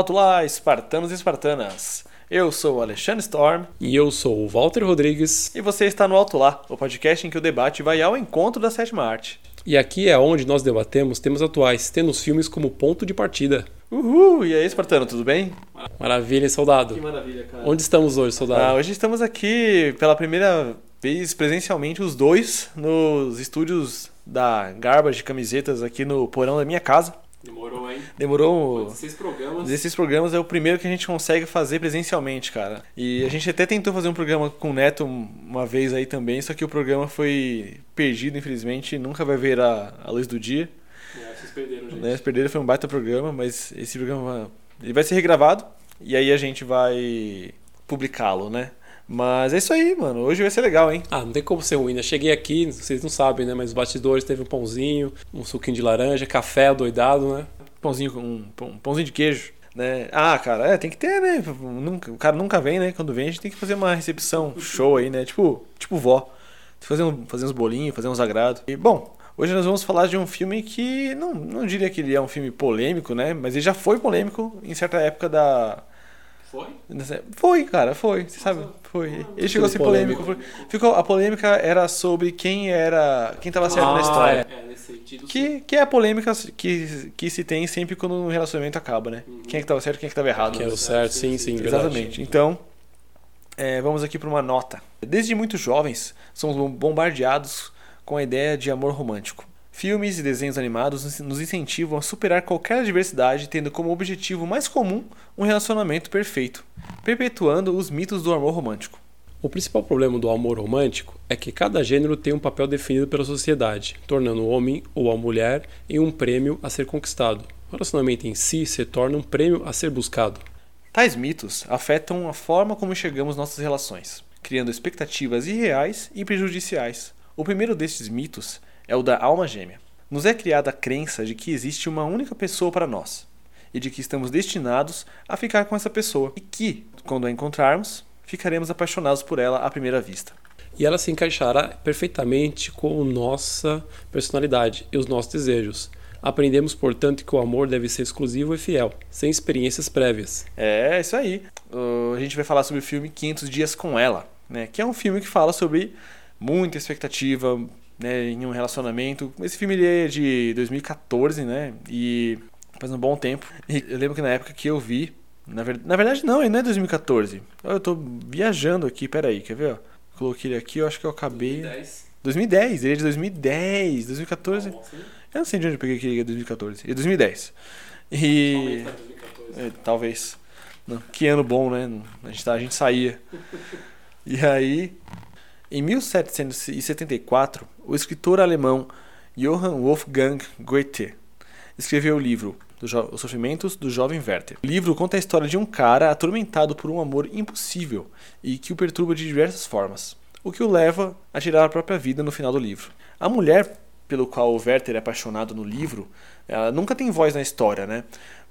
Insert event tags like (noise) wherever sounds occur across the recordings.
Alto lá, espartanos e espartanas. Eu sou o Alexandre Storm E eu sou o Walter Rodrigues. e você está no Alto Lá, o podcast em que o debate vai ao encontro da sétima arte. E aqui é onde nós debatemos temas atuais, tendo os filmes como ponto de partida. Uhul! E aí, espartano, tudo bem? Maravilha, soldado? maravilha, cara. Onde estamos hoje, Ah, soldado? hoje estamos aqui pela primeira vez presencialmente, os dois, nos estúdios da Garbage Camisetas aqui no porão da minha casa. Demorou, hein? Demorou Seis programas. Desses programas é o primeiro que a gente consegue fazer presencialmente, cara. E a gente até tentou fazer um programa com o Neto uma vez aí também, só que o programa foi perdido, infelizmente, nunca vai ver a, a luz do dia. vocês perderam, gente. Né? Perderam, foi um baita programa, mas esse programa ele vai ser regravado e aí a gente vai publicá-lo, né? Mas é isso aí, mano. Hoje vai ser legal, hein? Ah, não tem como ser ruim, né? Cheguei aqui, vocês não sabem, né? Mas os bastidores teve um pãozinho, um suquinho de laranja, café doidado, né? Pãozinho com um, pão- pãozinho de queijo. Né? Ah, cara, é, tem que ter, né? O cara nunca vem, né? Quando vem, a gente tem que fazer uma recepção show aí, né? Tipo, tipo vó. Fazer, um, fazer uns bolinhos, fazer uns agrados. E, bom, hoje nós vamos falar de um filme que não, não diria que ele é um filme polêmico, né? Mas ele já foi polêmico em certa época da. Foi? Foi, cara, foi. Você sabe? Foi. Ele chegou a ser polêmico. Ficou, a polêmica era sobre quem era. Quem tava certo na história. É, nesse sentido. Que, que é a polêmica que, que se tem sempre quando um relacionamento acaba, né? Quem é que tava certo e quem é que tava errado. Que é o certo, sim, sim, verdade. Exatamente. Então, é, vamos aqui para uma nota. Desde muito jovens, somos bombardeados com a ideia de amor romântico. Filmes e desenhos animados nos- incentivam a superar qualquer adversidade, tendo como objetivo mais comum um relacionamento perfeito, perpetuando os mitos do amor romântico. O principal problema do amor romântico é que cada gênero tem um papel definido pela sociedade, tornando o homem ou a mulher em um prêmio a ser conquistado. O relacionamento em si se torna um prêmio a ser buscado. Tais mitos afetam a forma como enxergamos nossas relações, criando expectativas irreais e prejudiciais. O primeiro destes mitos é o da alma gêmea. Nos é criada a crença de que existe uma única pessoa para nós e de que estamos destinados a ficar com essa pessoa e que, quando a encontrarmos, ficaremos apaixonados por ela à primeira vista. E ela se encaixará perfeitamente com nossa personalidade e os nossos desejos. Aprendemos, portanto, que o amor deve ser exclusivo e fiel, sem experiências prévias. É, isso aí. Uh, a gente vai falar sobre o filme 500 Dias com Ela, né? Que é um filme que fala sobre muita expectativa né, em um relacionamento. Esse filme ele é de 2014, né? E faz um bom tempo. E eu lembro que na época que eu vi, na, ver... na verdade não, ele não é 2014. Eu tô viajando aqui, peraí, quer ver? Ó? Coloquei ele aqui, eu acho que eu acabei... 2010, ele é de 2010, 2014... Eu não sei de onde eu peguei que ele é 2014. Ele é 2010. E... É, talvez. Não, que ano bom, né? A gente, tá- a gente saía. E aí, em 1774, o escritor alemão Johann Wolfgang Goethe escreveu o livro Os Sofrimentos do Jovem Werther. O livro conta a história de um cara atormentado por um amor impossível e que o perturba de diversas formas, o que o leva a tirar a própria vida no final do livro. A mulher pelo qual o Werther é apaixonado no livro, ela nunca tem voz na história, né?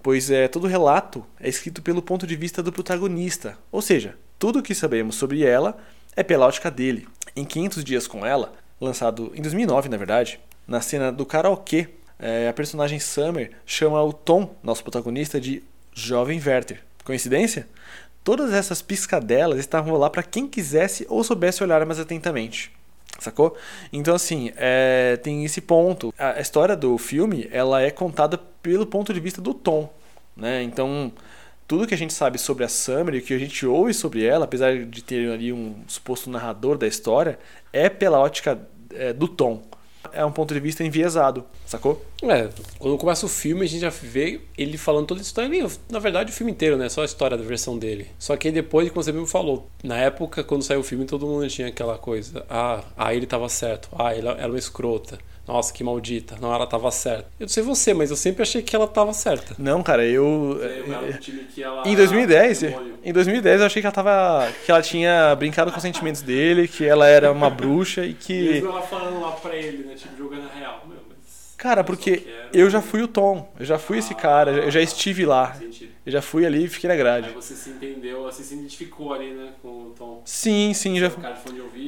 Pois é, todo relato é escrito pelo ponto de vista do protagonista, ou seja, tudo o que sabemos sobre ela é pela ótica dele. Em 500 Dias com Ela, lançado em 2009, na verdade, na cena do karaokê, é, a personagem Summer chama o Tom, nosso protagonista, de Jovem Werther. Coincidência? Todas essas piscadelas estavam lá para quem quisesse ou soubesse olhar mais atentamente. Sacou? Então, assim, é, tem esse ponto. A a história do filme, ela é contada pelo ponto de vista do Tom, né? Então, tudo que a gente sabe sobre a Summer e o que a gente ouve sobre ela, apesar de ter ali um suposto narrador da história, é pela ótica é, do Tom. É um ponto de vista enviesado, sacou? É, quando começa o filme, a gente já vê ele falando toda a história. Na verdade, o filme inteiro, né? Só a história da versão dele. Só que aí depois, como você mesmo falou, na época, quando saiu o filme, todo mundo tinha aquela coisa. Ah, ah ele tava certo. Ah, ela era uma escrota. Nossa, que maldita. Não, ela tava certa. Eu não sei você, mas eu sempre achei que ela tava certa. Não, cara, eu. Em Em 2010, em 2010 eu achei que ela tava. que ela tinha brincado com os sentimentos dele, que ela era uma bruxa e que. ela falando lá pra ele, né? Tipo, jogando a real. Meu, mas Cara, porque eu já fui o Tom, eu já fui esse cara, eu já estive lá. Eu já fui ali e fiquei na grade. Aí você se entendeu, você se identificou ali, né, com o Tom. Sim, sim, já,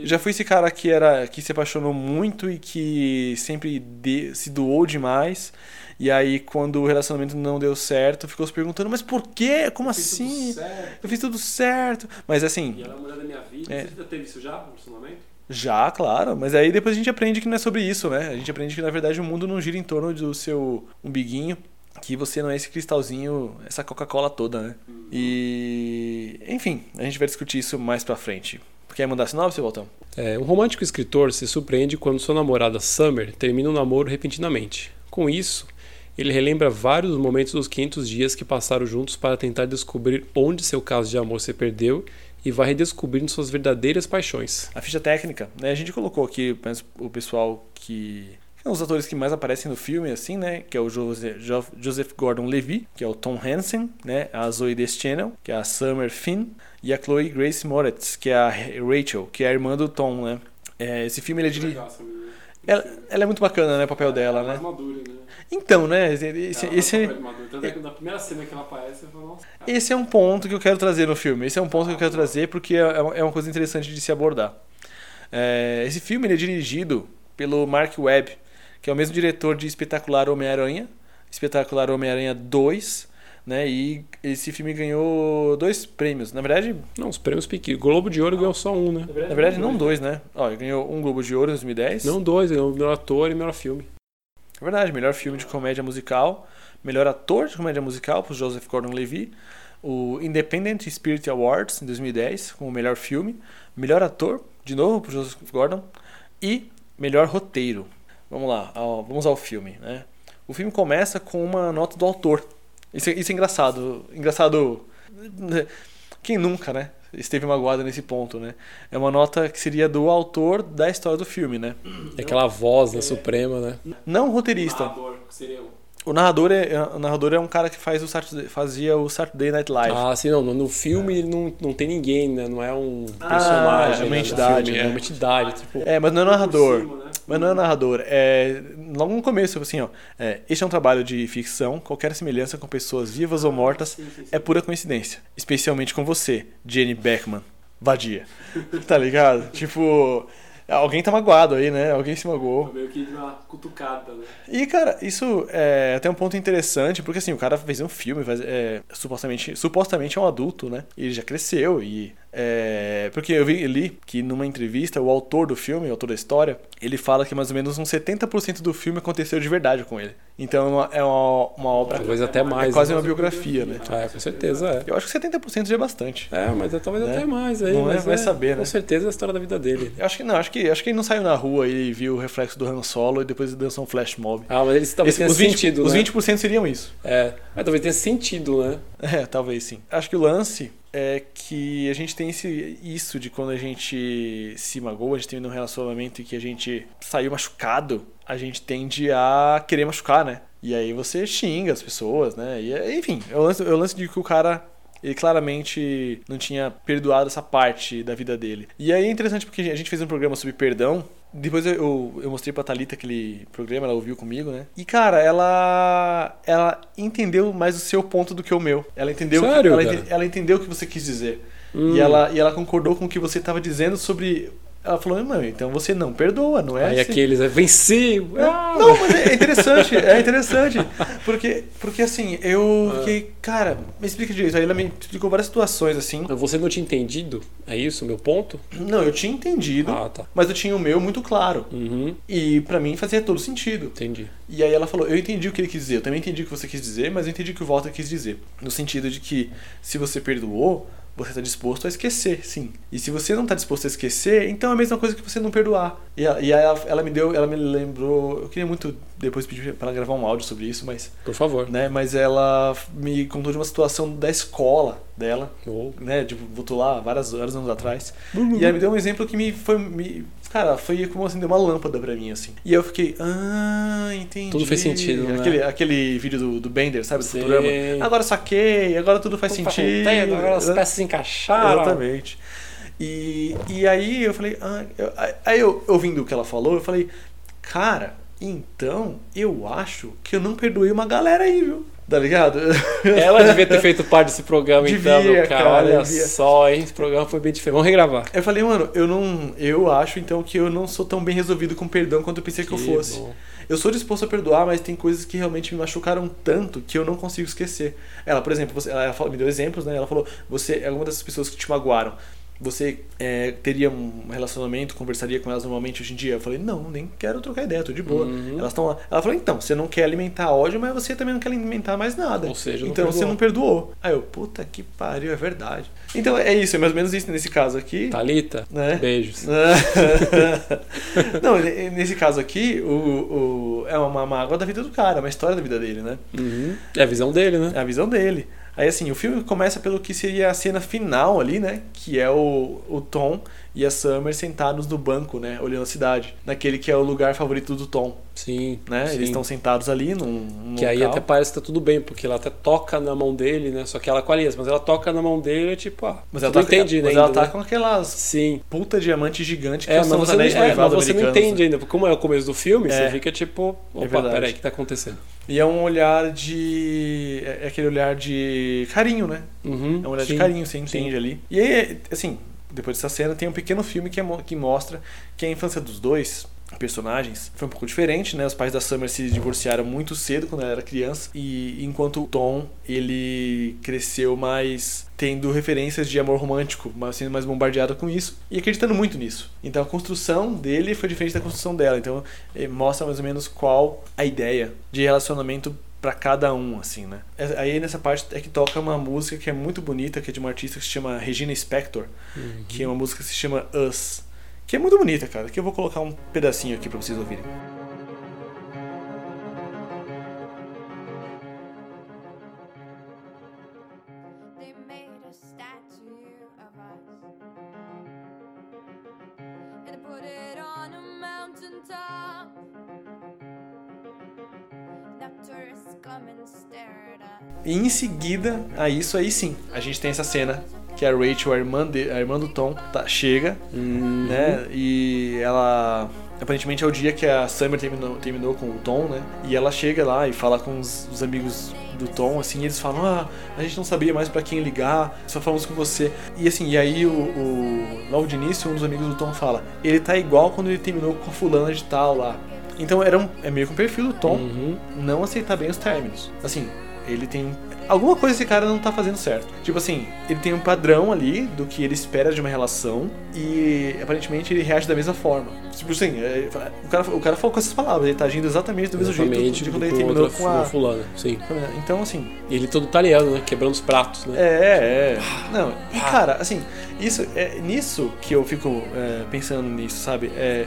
já fui esse cara que era que se apaixonou muito e que sempre de, se doou demais. E aí, quando o relacionamento não deu certo, ficou se perguntando, mas por quê? Como eu assim? Eu fiz tudo certo. Mas assim. E ela é a mulher da minha vida. É. Você já teve isso já, no relacionamento? Já, claro. Mas aí depois a gente aprende que não é sobre isso, né? A gente aprende que na verdade o mundo não gira em torno do seu umbiguinho. Que você não é esse cristalzinho, essa Coca-Cola toda, né? Uhum. E. Enfim, a gente vai discutir isso mais pra frente. Quer mandar sinal, seu Voltão? É, um romântico escritor se surpreende quando sua namorada Summer termina um namoro repentinamente. Com isso, ele relembra vários momentos dos 500 dias que passaram juntos para tentar descobrir onde seu caso de amor se perdeu e vai redescobrindo suas verdadeiras paixões. A ficha técnica, né? A gente colocou aqui o pessoal que são os atores que mais aparecem no filme, assim, né? Que é o Joseph Gordon-Levitt, que é o Tom Hansen, né? A Zoe Deschanel, que é a Summer Finn, e a Chloe Grace Moretz, que é a Rachel, que é a irmã do Tom, né? É, esse filme ele é de... Ela, ela, é muito bacana, né? O papel dela, né? Madura, né? Então, né? Esse, esse, é na primeira cena que ela aparece, falo, nossa. Esse é um ponto que eu quero trazer no filme. Esse é um ponto que eu quero trazer porque é, é uma coisa interessante de se abordar. É, esse filme é dirigido pelo Mark Webb, que é o mesmo diretor de Espetacular Homem-Aranha, Espetacular Homem-Aranha 2, né? E esse filme ganhou dois prêmios. Na verdade. Não, os prêmios pequenos. Globo de Ouro ganhou só um, né? Na verdade, não dois, né? Ó, ganhou um Globo de Ouro em 2010. Não dois, ganhou melhor ator e melhor filme. É verdade, melhor filme de comédia musical, melhor ator de comédia musical para Joseph Gordon-Levitt, o Independent Spirit Awards em 2010 com o melhor filme, melhor ator de novo para Joseph Gordon e melhor roteiro. Vamos lá, ao, vamos ao filme, né? O filme começa com uma nota do autor. Isso, é, isso é engraçado, engraçado. (laughs) Quem nunca, né? esteve magoado nesse ponto, né? É uma nota que seria do autor da história do filme, né? É aquela voz, né, é... suprema, né? Não o roteirista. O narrador, que seria o narrador é, o narrador é um cara que faz o Saturday, fazia o Saturday Night Live. Ah, sim, não. No filme ele não, não tem ninguém, né? Não é um personagem. Ah, é uma entidade. Filme, né? É uma entidade. Tipo, é, mas não é narrador. Cima, né? Mas não é narrador. É, logo no começo, assim, ó. É, este é um trabalho de ficção. Qualquer semelhança com pessoas vivas ou mortas sim, sim, sim. é pura coincidência. Especialmente com você, Jenny Beckman. Vadia. (laughs) tá ligado? tipo. Alguém tá magoado aí, né? Alguém se magoou. Meio que uma cutucada, né? E, cara, isso é até um ponto interessante, porque assim, o cara fez um filme, faz, é, supostamente, supostamente é um adulto, né? E ele já cresceu e é, porque eu vi ali que numa entrevista, o autor do filme, o autor da história, ele fala que mais ou menos uns 70% do filme aconteceu de verdade com ele. Então é uma, uma obra. Talvez até mais. É quase né? uma biografia, né? É, com certeza é. Eu acho que 70% já é bastante. É, mas é, talvez né? até mais aí. Não é, vai é, saber, né? Com certeza é a história da vida dele. Eu acho que não, acho que, acho que ele não saiu na rua e viu o reflexo do Han Solo e depois dançou um flash mob. Ah, mas eles talvez tenha os 20, sentido. Os né? 20% seriam isso. É, mas talvez tenha sentido, né? É, talvez sim. Acho que o lance é que a gente tem esse, isso de quando a gente se magoa, a gente tem um relacionamento e que a gente saiu machucado, a gente tende a querer machucar, né? E aí você xinga as pessoas, né? E, enfim, eu lance, eu lance de que o cara ele claramente não tinha perdoado essa parte da vida dele. E aí é interessante porque a gente fez um programa sobre perdão. Depois eu, eu mostrei pra Thalita aquele programa, ela ouviu comigo, né? E, cara, ela ela entendeu mais o seu ponto do que o meu. Ela entendeu, Sério, ela, ela entendeu o que você quis dizer. Hum. E, ela, e ela concordou com o que você estava dizendo sobre ela falou, mãe, então você não perdoa, não é? Aí assim. aqueles, é, venci! Ah. Não, mas é (laughs) interessante, é interessante. Porque, porque assim, eu fiquei, cara, me explica direito. Aí ela me explicou várias situações, assim. Você não tinha entendido? É isso, meu ponto? Não, eu tinha entendido, ah, tá. mas eu tinha o meu muito claro. Uhum. E para mim fazia todo sentido. Entendi. E aí ela falou, eu entendi o que ele quis dizer, eu também entendi o que você quis dizer, mas eu entendi o que o Walter quis dizer. No sentido de que, se você perdoou, você está disposto a esquecer, sim. E se você não está disposto a esquecer, então é a mesma coisa que você não perdoar. E, e aí ela, ela, me deu, ela me lembrou, eu queria muito depois pedir para ela gravar um áudio sobre isso, mas por favor, né? Mas ela me contou de uma situação da escola dela, oh. né? Tipo, voltou lá vários, vários anos atrás. Uhum. E ela me deu um exemplo que me foi me, Cara, foi como assim, deu uma lâmpada pra mim, assim. E eu fiquei, ah, entendi. Tudo fez sentido, né? Aquele, aquele vídeo do, do Bender, sabe? Do Futurama. Agora saquei, agora tudo faz tudo sentido. Faz agora as peças se encaixaram. Exatamente. E, e aí eu falei, ah, eu, aí eu ouvindo o que ela falou, eu falei, cara, Então, eu acho que eu não perdoei uma galera aí, viu? Tá ligado? Ela devia ter feito parte desse programa, Devia, então, meu cara. cara, Olha devia. só, hein? Esse programa foi bem diferente. Vamos regravar. Eu falei, mano, eu não. Eu acho então que eu não sou tão bem resolvido com perdão quanto eu pensei que, eu fosse. bom. Eu sou disposto a perdoar, mas tem coisas que realmente me machucaram tanto que eu não consigo esquecer. Ela, por exemplo, você, ela me deu exemplos, né? Ela falou, você é uma dessas pessoas que te magoaram. Você é, teria um relacionamento, conversaria com elas normalmente hoje em dia? Eu falei, não, nem quero trocar ideia, tô de boa. Uhum. Elas estão lá. Ela falou, então, você não quer alimentar ódio, mas você também não quer alimentar mais nada. Ou seja, não então você não perdoou. Aí eu, puta que pariu, é verdade. Então é isso, é mais ou menos isso nesse caso aqui. Thalita, Né? beijos. (laughs) não, ne- nesse caso aqui, o, o- é uma mágoa da vida do cara, uma história da vida dele, né? Uhum. É a visão dele, né? É a visão dele. Aí assim, o filme começa pelo que seria a cena final ali, né? Que é o, o Tom e a Summer sentados no banco, né? Olhando a cidade. Naquele que é o lugar favorito do Tom, Sim. né? sim. Eles estão sentados ali num, num Que aí local. até parece que tá tudo bem, porque ela até toca na mão dele, né? Só que ela com a aliança, mas ela toca na mão dele, é tipo, ah, Mas ela não tá, entende mas ainda, ela tá né? com aquelas Sim. puta diamante gigante que É, são mas você, não, é, mas você não entende ainda, porque como é o começo do filme, É. você fica tipo, opa, verdade. peraí, o que tá acontecendo? E é um olhar de. É é aquele olhar de carinho, né? Uhum, É um olhar sim. de carinho, você entende ali. E aí, assim, depois dessa cena, tem um pequeno filme que, é que mostra que a infância dos dois personagens foi um pouco diferente, né? Os pais da Summer se divorciaram muito cedo quando ela era criança e enquanto o Tom ele cresceu mais tendo referências de amor romântico, mas sendo mais bombardeado com isso e acreditando muito nisso. Então a construção dele foi diferente da construção dela. Então eh, mostra mais ou menos qual a ideia de relacionamento pra cada um, assim, né? É- Aí nessa parte é que toca uma música que é muito bonita, que é de uma artista que se chama Regina Spector, Uhum. que é uma música que se chama Us, que é muito bonita, cara, que eu vou colocar um pedacinho aqui pra vocês ouvirem. E em seguida, a isso aí sim, a gente tem essa cena que a Rachel, a irmã, de, a irmã do Tom, tá, chega, Uhum. né? E ela. Aparentemente é o dia que a Summer terminou, terminou com o Tom, né? E ela chega lá e fala com os, os amigos do Tom, assim, e eles falam: Ah, a gente não sabia mais pra quem ligar, só falamos com você. E assim, e aí o, o- logo de início, um dos amigos do Tom fala: Ele tá igual quando ele terminou com a fulana de tal lá. Então era um, é meio que um perfil do Tom Uhum. não aceitar bem os términos. Assim, ele tem. Alguma coisa esse cara não tá fazendo certo. Tipo assim, ele tem um padrão ali do que ele espera de uma relação e aparentemente ele reage da mesma forma. Tipo assim, é, o, cara, o cara falou com essas palavras, ele tá agindo exatamente do mesmo Exatamente, jeito de quando ele terminou outra com a. fulana, sim. Então, assim, E ele todo italiano, né? Quebrando os pratos, né? é, é. Não, e cara, assim, isso é nisso que eu fico é, pensando nisso, sabe? É,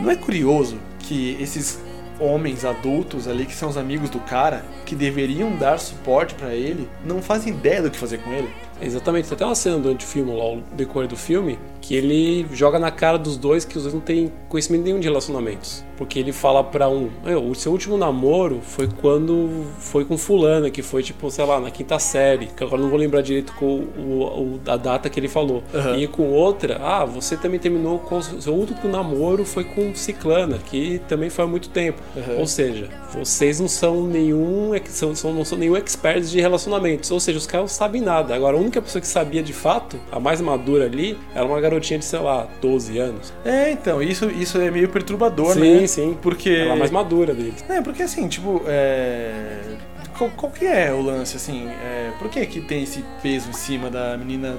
não é curioso que esses homens adultos ali, que são os amigos do cara, que deveriam dar suporte pra ele, não fazem ideia do que fazer com ele? Exatamente, tem até uma cena durante o filme, lá, o decorrer do filme, que ele joga na cara dos dois que os dois não têm conhecimento nenhum de relacionamentos. Porque ele fala pra um, "Meu, o seu último namoro foi quando foi com fulana, que foi tipo, sei lá, na quinta série, que agora não vou lembrar direito com o, o- a data que ele falou. Aham. E com outra, ah, você também terminou com o seu último namoro foi com ciclana, que também foi há muito tempo. Aham. Ou seja, vocês não são nenhum, são, são, não são nenhum experts de relacionamentos. Ou seja, os caras não sabem nada. Agora, a única pessoa que sabia de fato, a mais madura ali, era uma garotinha de, sei lá, 12 anos. É, então, isso, isso é meio perturbador, sim, né? sim. Porque. Ela é a mais madura deles. É, porque assim, tipo, é... Qual, qual que é o lance, assim? É... Por que que tem esse peso em cima da menina...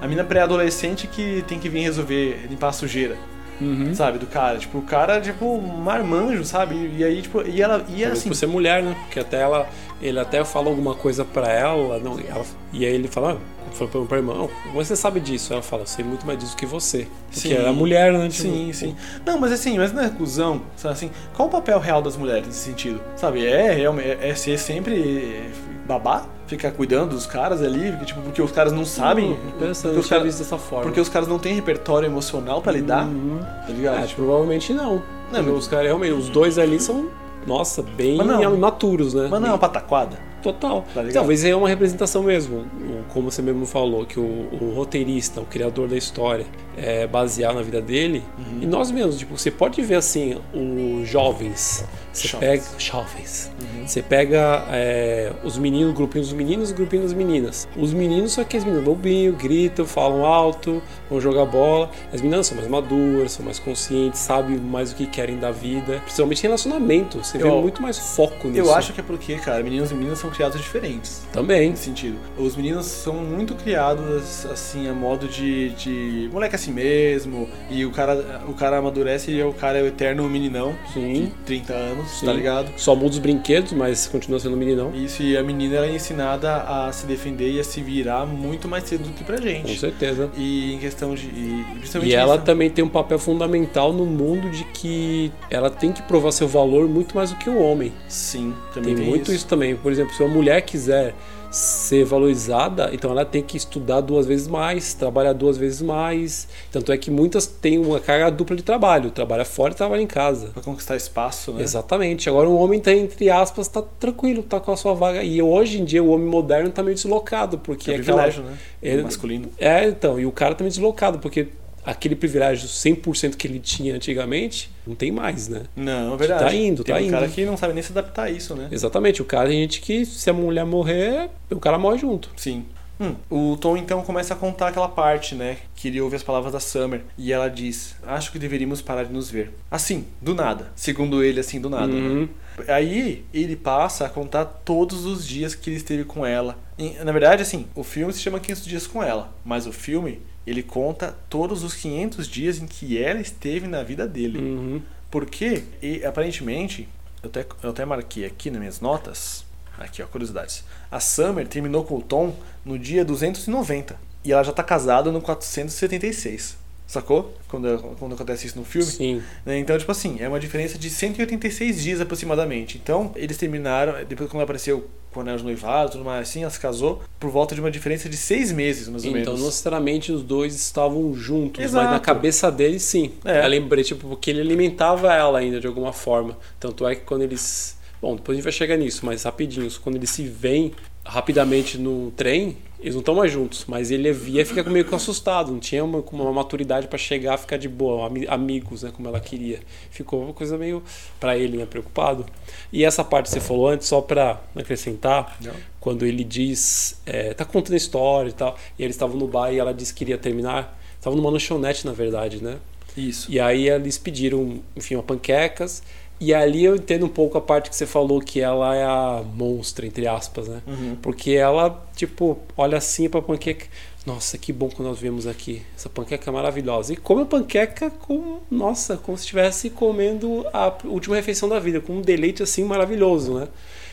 A menina pré-adolescente que tem que vir resolver, limpar a sujeira, Uhum. sabe? Do cara. Tipo, o cara, tipo, marmanjo, sabe? E aí, tipo, e ela... E assim... por ser mulher, né? Porque até ela, ele até fala alguma coisa pra ela, não, ela e aí ele fala, ah, foi pra, pra irmã, "Oh, como você sabe disso? Ela fala, eu sei muito mais disso que você. Porque Sim. ela é mulher, né? Tipo, Sim, sim. Não, mas assim, mas não é cuzão, sabe assim? Qual o papel real das mulheres nesse sentido? Sabe, é, realmente é, é ser sempre babá? Ficar cuidando dos caras ali, porque, tipo, porque os caras não sabem. Hum, porque, os visto dessa forma. porque os caras não têm repertório emocional pra lidar, Uhum. tá ligado? Ah, provavelmente não. Não, mas- os caras realmente, os dois ali são, nossa, bem Mas não. imaturos, né? Mas não é uma pataquada. Total. Tá? Talvez é uma representação mesmo. Como você mesmo falou, que o, o roteirista, o criador da história, é baseado na vida dele. Uhum. E nós mesmos, tipo, você pode ver assim, os jovens. Você Jovens. pega. Jovens. Uhum. Você pega é, os meninos, grupinhos dos meninos, grupinho das meninas. Os meninos são aqueles meninos bobinhos, gritam, falam alto, vão jogar bola. As meninas são mais maduras, são mais conscientes, sabem mais o que querem da vida. Principalmente em relacionamento. Você vê Eu- muito mais foco nisso. Eu acho que é porque, cara, meninos e meninas são criados diferentes. Também. Nesse sentido. Os meninos são muito criados, assim, a modo de, de moleque assim mesmo. E o cara, o cara amadurece e o cara é o eterno meninão. Sim. de 30 anos, Sim. tá ligado? Só muda os brinquedos, mas continua sendo meninão. Isso, e a menina ela é ensinada a se defender e a se virar muito mais cedo do que pra Com gente. certeza. E em questão de. E, principalmente E ela isso- também tem um papel fundamental no mundo de que ela tem que provar seu valor muito mais do que o homem. Sim, também Tem, tem, muito isso. também. Por exemplo, se uma mulher quiser ser valorizada, então ela tem que estudar duas vezes mais, trabalhar duas vezes mais. Tanto é que muitas têm uma carga dupla de trabalho, trabalha fora e trabalha em casa. Pra conquistar espaço, né? Exatamente. Agora um homem tá, entre aspas, tá tranquilo, tá com a sua vaga. E hoje em dia o homem moderno tá meio deslocado, porque Que é aquela- privilégio, né? Ele- Masculino. É, então, e o cara tá meio deslocado, porque aquele privilégio 100% que ele tinha antigamente, não tem mais, né? Não, é verdade. Tá indo, tem tá um indo. cara que não sabe nem se adaptar a isso, né? Exatamente, o cara tem gente que se a mulher morrer, o cara morre junto. Sim. Hum, o Tom então começa a contar aquela parte, né? Que ele ouve as palavras da Summer e ela diz: Acho que deveríamos parar de nos ver. Assim, do nada. Segundo ele, assim, do nada. Uhum. Né? Aí ele passa a contar todos os dias que ele esteve com ela. E, na verdade, assim, o filme se chama 500 Dias com Ela, mas o filme ele conta todos os 500 dias em que ela esteve na vida dele. Uhum. Porque, e, aparentemente, eu até, eu até marquei aqui nas minhas notas, aqui ó, curiosidades. A Summer terminou com o Tom no dia 290 e ela já tá casada no 476. Sacou? Quando, quando acontece isso no filme. Sim. Né? Então, tipo assim, é uma diferença de 186 dias aproximadamente. Então, eles terminaram, depois quando apareceu quando era os noivados, tudo mais assim, ela se casou por volta de uma diferença de seis meses, mais ou Então, menos. não necessariamente os dois estavam juntos, mas Exato. na cabeça dele, sim. É. Eu lembrei, tipo, porque ele alimentava ela ainda de alguma forma. Tanto é que quando eles. Bom, depois a gente vai chegar nisso, mas rapidinho. Quando eles se veem rapidamente no trem, eles não estão mais juntos, mas ele via e fica meio que assustado, não tinha uma, uma maturidade pra chegar, ficar de boa, ami- amigos, né, como ela queria. Ficou uma coisa meio pra ele, né, preocupado. E essa parte que você falou antes, só pra acrescentar, Não. quando ele diz, é, tá contando a história e tal, e eles estavam no bar e ela disse que queria terminar, estavam numa lanchonete na verdade, né? Isso. E aí eles pediram, enfim, uma panquecas. E ali eu entendo um pouco a parte que você falou que ela é a monstra, entre aspas, né? Uhum. Porque ela, tipo, olha assim pra panqueca. Nossa, que bom que nós vemos aqui. Essa panqueca é maravilhosa. E come a panqueca com, nossa, como se estivesse comendo a última refeição da vida, com um deleite assim maravilhoso, né?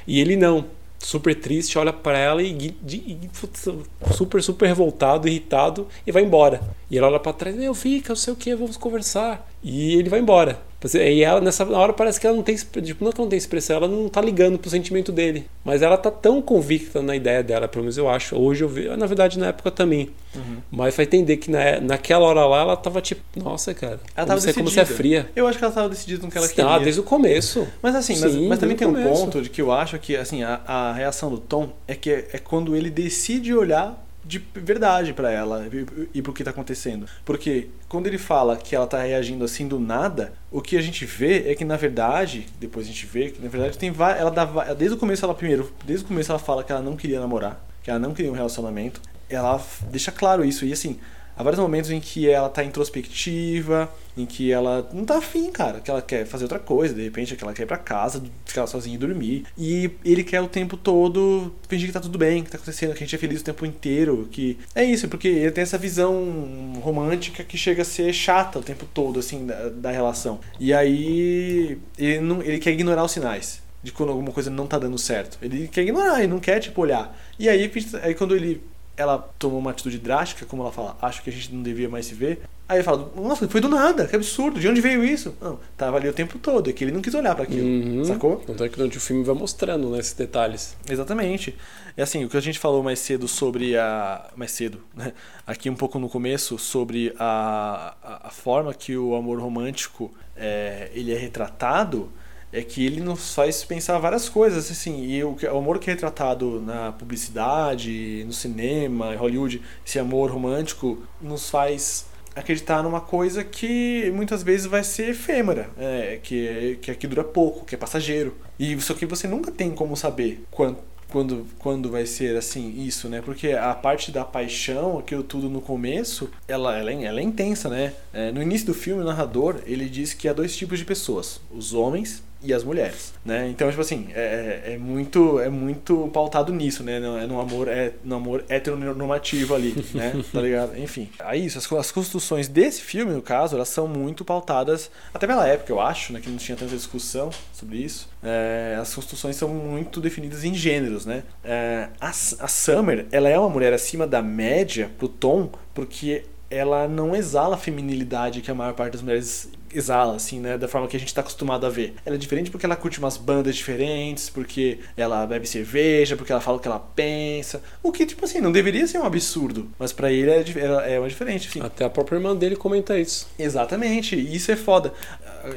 E ele não. Super triste, olha pra ela e, e putz, super, super revoltado, irritado e vai embora. E ela olha pra trás, meu, fica, não sei o que, vamos conversar. E ele vai embora. E ela, nessa hora, parece que ela não tem, tipo, não é que ela não tem expressão, ela não tá ligando pro sentimento dele. Mas ela tá tão convicta na ideia dela, pelo menos eu acho. Hoje eu vejo, na verdade, na época também. Uhum. Mas vai entender que na, naquela hora lá, ela tava tipo, nossa, cara, Ela tava você, como você é fria. Eu acho que ela tava decidida no que ela Ah, queria. desde o começo. Mas assim, mas, Sim, mas também tem um começo. ponto de que eu acho que assim, a, a reação do Tom é que é, é quando ele decide olhar de verdade pra ela e, e pro que tá acontecendo. Porque quando ele fala que ela tá reagindo assim do nada, o que a gente vê é que na verdade, depois a gente vê que na verdade tem ela desde o começo ela primeiro, desde o começo ela fala que ela não queria namorar, que ela não queria um relacionamento. Ela deixa claro isso e assim, há vários momentos em que ela tá introspectiva, em que ela não tá afim, cara, que ela quer fazer outra coisa, de repente que ela quer ir pra casa, ficar sozinha e dormir. E ele quer o tempo todo fingir que tá tudo bem, que tá acontecendo, que a gente é feliz o tempo inteiro, que é isso, porque ele tem essa visão romântica que chega a ser chata o tempo todo, assim, da, da relação. E aí ele, não, ele quer ignorar os sinais. De quando alguma coisa não tá dando certo. Ele quer ignorar, ele não quer, tipo, olhar. E aí, aí quando ele ela tomou uma atitude drástica, como ela fala, acho que a gente não devia mais se ver. Aí ele fala, nossa, foi do nada, que absurdo, de onde veio isso? Não, tava ali o tempo todo, é que ele não quis olhar para aquilo, Uhum. sacou? Tanto é que durante o filme vai mostrando né, esses detalhes. Exatamente. É assim, o que a gente falou mais cedo sobre a. Mais cedo, (laughs) né? Aqui um pouco no começo, sobre a, a, forma que o amor romântico é, ele é retratado, é que ele nos faz pensar várias coisas, assim, e o, que- o amor que é retratado na publicidade, no cinema, em Hollywood, esse amor romântico, nos faz acreditar numa coisa que muitas vezes vai ser efêmera, é, que, que, que dura pouco, que é passageiro. E isso aqui você nunca tem como saber quando, quando, quando vai ser assim isso, né? Porque a parte da paixão, aquilo tudo no começo, ela, ela, é, ela é intensa, né? É, no início do filme, o narrador, ele diz que há dois tipos de pessoas, os homens e as mulheres, né? Então, tipo assim, é, é muito é muito pautado nisso, né? É no amor é no amor heteronormativo ali, (laughs) né? Tá ligado? Enfim, aí isso, as, as construções desse filme, no caso, elas são muito pautadas até pela época, eu acho, né? Que não tinha tanta discussão sobre isso. É, as construções são muito definidas em gêneros, né? É, a, a Summer, ela é uma mulher acima da média pro Tom, porque ela não exala a feminilidade que a maior parte das mulheres exala, assim, né? Da forma que a gente tá acostumado a ver. Ela é diferente porque ela curte umas bandas diferentes, porque ela bebe cerveja, porque ela fala o que ela pensa. O que, tipo assim, não deveria ser um absurdo. Mas pra ele é, é, uma diferente, assim. Até a própria irmã dele comenta isso. Exatamente, e isso é foda.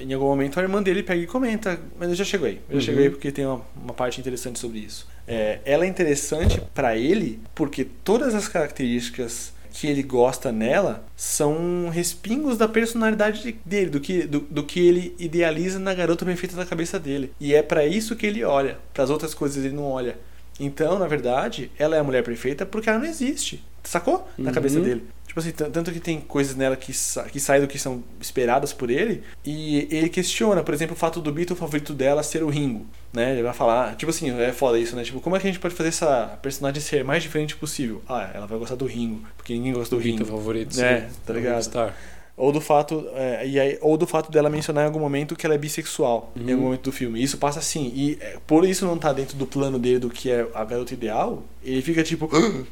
Em algum momento a irmã dele pega e comenta, mas eu já chego aí, eu já Uhum. chego aí porque tem uma, uma parte interessante sobre isso. É, ela é interessante pra ele porque todas as características que ele gosta nela são respingos da personalidade de- dele, do que, do, do que ele idealiza na garota perfeita da cabeça dele. E é pra isso que ele olha, para as outras coisas ele não olha. Então, na verdade, ela é a mulher perfeita porque ela não existe. Sacou? Na Uhum. cabeça dele. Tipo assim, tan- tanto que tem coisas nela que, sa que saem do que são esperadas por ele, e ele questiona, por exemplo, o fato do Beatle favorito dela ser o Ringo, né? Ele vai falar, tipo assim, é foda isso, né? Tipo, como é que a gente pode fazer essa personagem ser mais diferente possível? Ah, ela vai gostar do Ringo, porque ninguém gosta do Ringo. favorito. É, sim. tá ligado? Star. Ou do fato, é, e aí, ou do fato dela mencionar em algum momento que ela é bissexual em Uhum. algum momento do filme. E isso passa assim. E é, por isso não tá dentro do plano dele do que é a garota ideal, ele fica tipo. (gasps)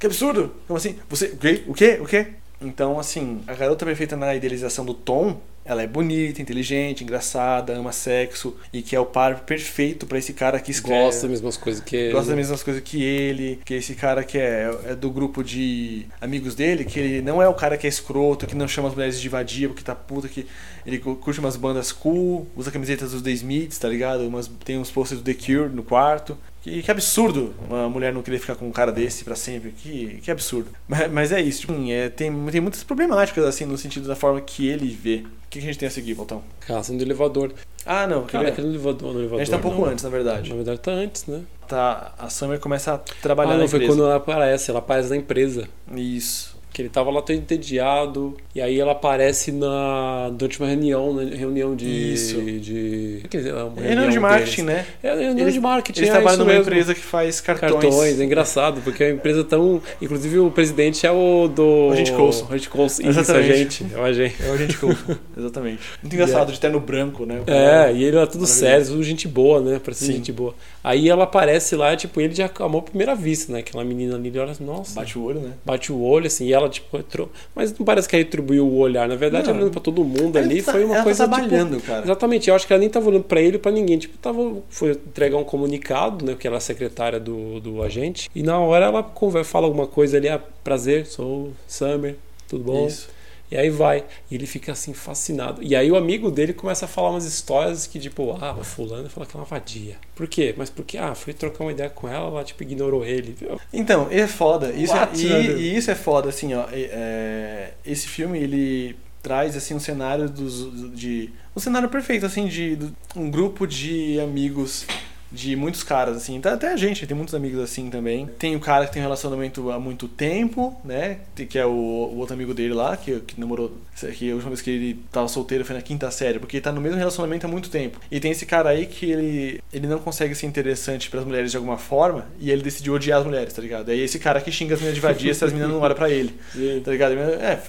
"Ah, Que absurdo! Como assim? Você. O quê? O quê? O quê? Então, assim, a garota perfeita na idealização do Tom, ela é bonita, inteligente, engraçada, ama sexo e que é o par perfeito pra esse cara que escreve. Gosta das mesmas coisas que ele. Gosta das mesmas coisas que ele, que esse cara que é, é do grupo de amigos dele, que ele não é o cara que é escroto, que não chama as mulheres de vadia porque tá puta, que ele cu- curte umas bandas cool, usa camisetas dos The Smiths, tá ligado? Umas, tem uns posters do The Cure no quarto. Que, que absurdo uma mulher não querer ficar com um cara desse pra sempre. Que, que absurdo. Mas, mas é isso. Tipo, é, tem, tem muitas problemáticas, assim, no sentido da forma que ele vê. O que a gente tem a seguir, Voltão? Caça no elevador. Ah, não. Cara, aquele elevador, no elevador. a gente tá um pouco não. antes, na verdade. Na verdade tá antes, né? Tá, a Summer começa a trabalhar ah, na não, foi empresa. quando ela aparece. Ela aparece na empresa. Isso. Que ele tava lá todo entediado. E aí ela aparece na. durante uma reunião, né? Reunião de. Isso. de. Quer dizer, uma É reunião de marketing, deles. né? É reunião Eles- de marketing. Eles é trabalham numa mesmo. empresa que faz cartões. Cartões, é engraçado, porque a empresa tão. Inclusive o presidente é o do. O agente Coulson. O agente Coulson. Isso, Exatamente. agente. É o agente. É o agente Coulson. (laughs) Exatamente. Muito engraçado, de terno branco, né? É, e ele era tudo sério, tudo gente boa, né? Parecendo Sim. gente boa. Aí ela aparece lá, tipo, ele já amou à primeira vista, né? Aquela menina ali, ele olha, nossa, bate, Bate o olho, né? o olho, assim, e ela, tipo, entrou. Mas não parece que ela atribuiu o olhar. Na verdade, Não. ela olhando pra todo mundo ali, Ela tá- foi uma ela coisa. Tá tipo, trabalhando, cara. Exatamente, eu acho que ela nem tava olhando pra ele pra ninguém. Tipo, tava, foi entregar um comunicado, né? Porque ela é secretária do, do agente. E na hora ela fala alguma coisa ali, ah, prazer, sou Summer, tudo bom? Isso. E aí vai. E ele fica assim, fascinado. E aí o amigo dele começa a falar umas histórias que, tipo, ah, o fulano fala que é uma vadia. Por quê? Mas porque, ah, fui trocar uma ideia com ela, ela, tipo, ignorou ele. Então, é foda. Isso é, What, e, né? e isso é foda, assim, ó. é- é, esse filme, ele traz, assim, um cenário dos, de... Um cenário perfeito, assim, de um grupo de amigos de muitos caras, assim. Tá- Até a gente tem muitos amigos assim também. Tem o cara que tem um relacionamento há muito tempo, né? Que é o, o outro amigo dele lá, que, que namorou. Que a última vez que ele tava solteiro foi na quinta série, porque ele tá no mesmo relacionamento há muito tempo. E tem esse cara aí que ele, ele não consegue ser interessante pras mulheres de alguma forma, e ele decidiu odiar as mulheres, tá ligado? Aí esse cara que xinga as meninas de vadia se as meninas não olham pra ele. (laughs) Tá ligado? É,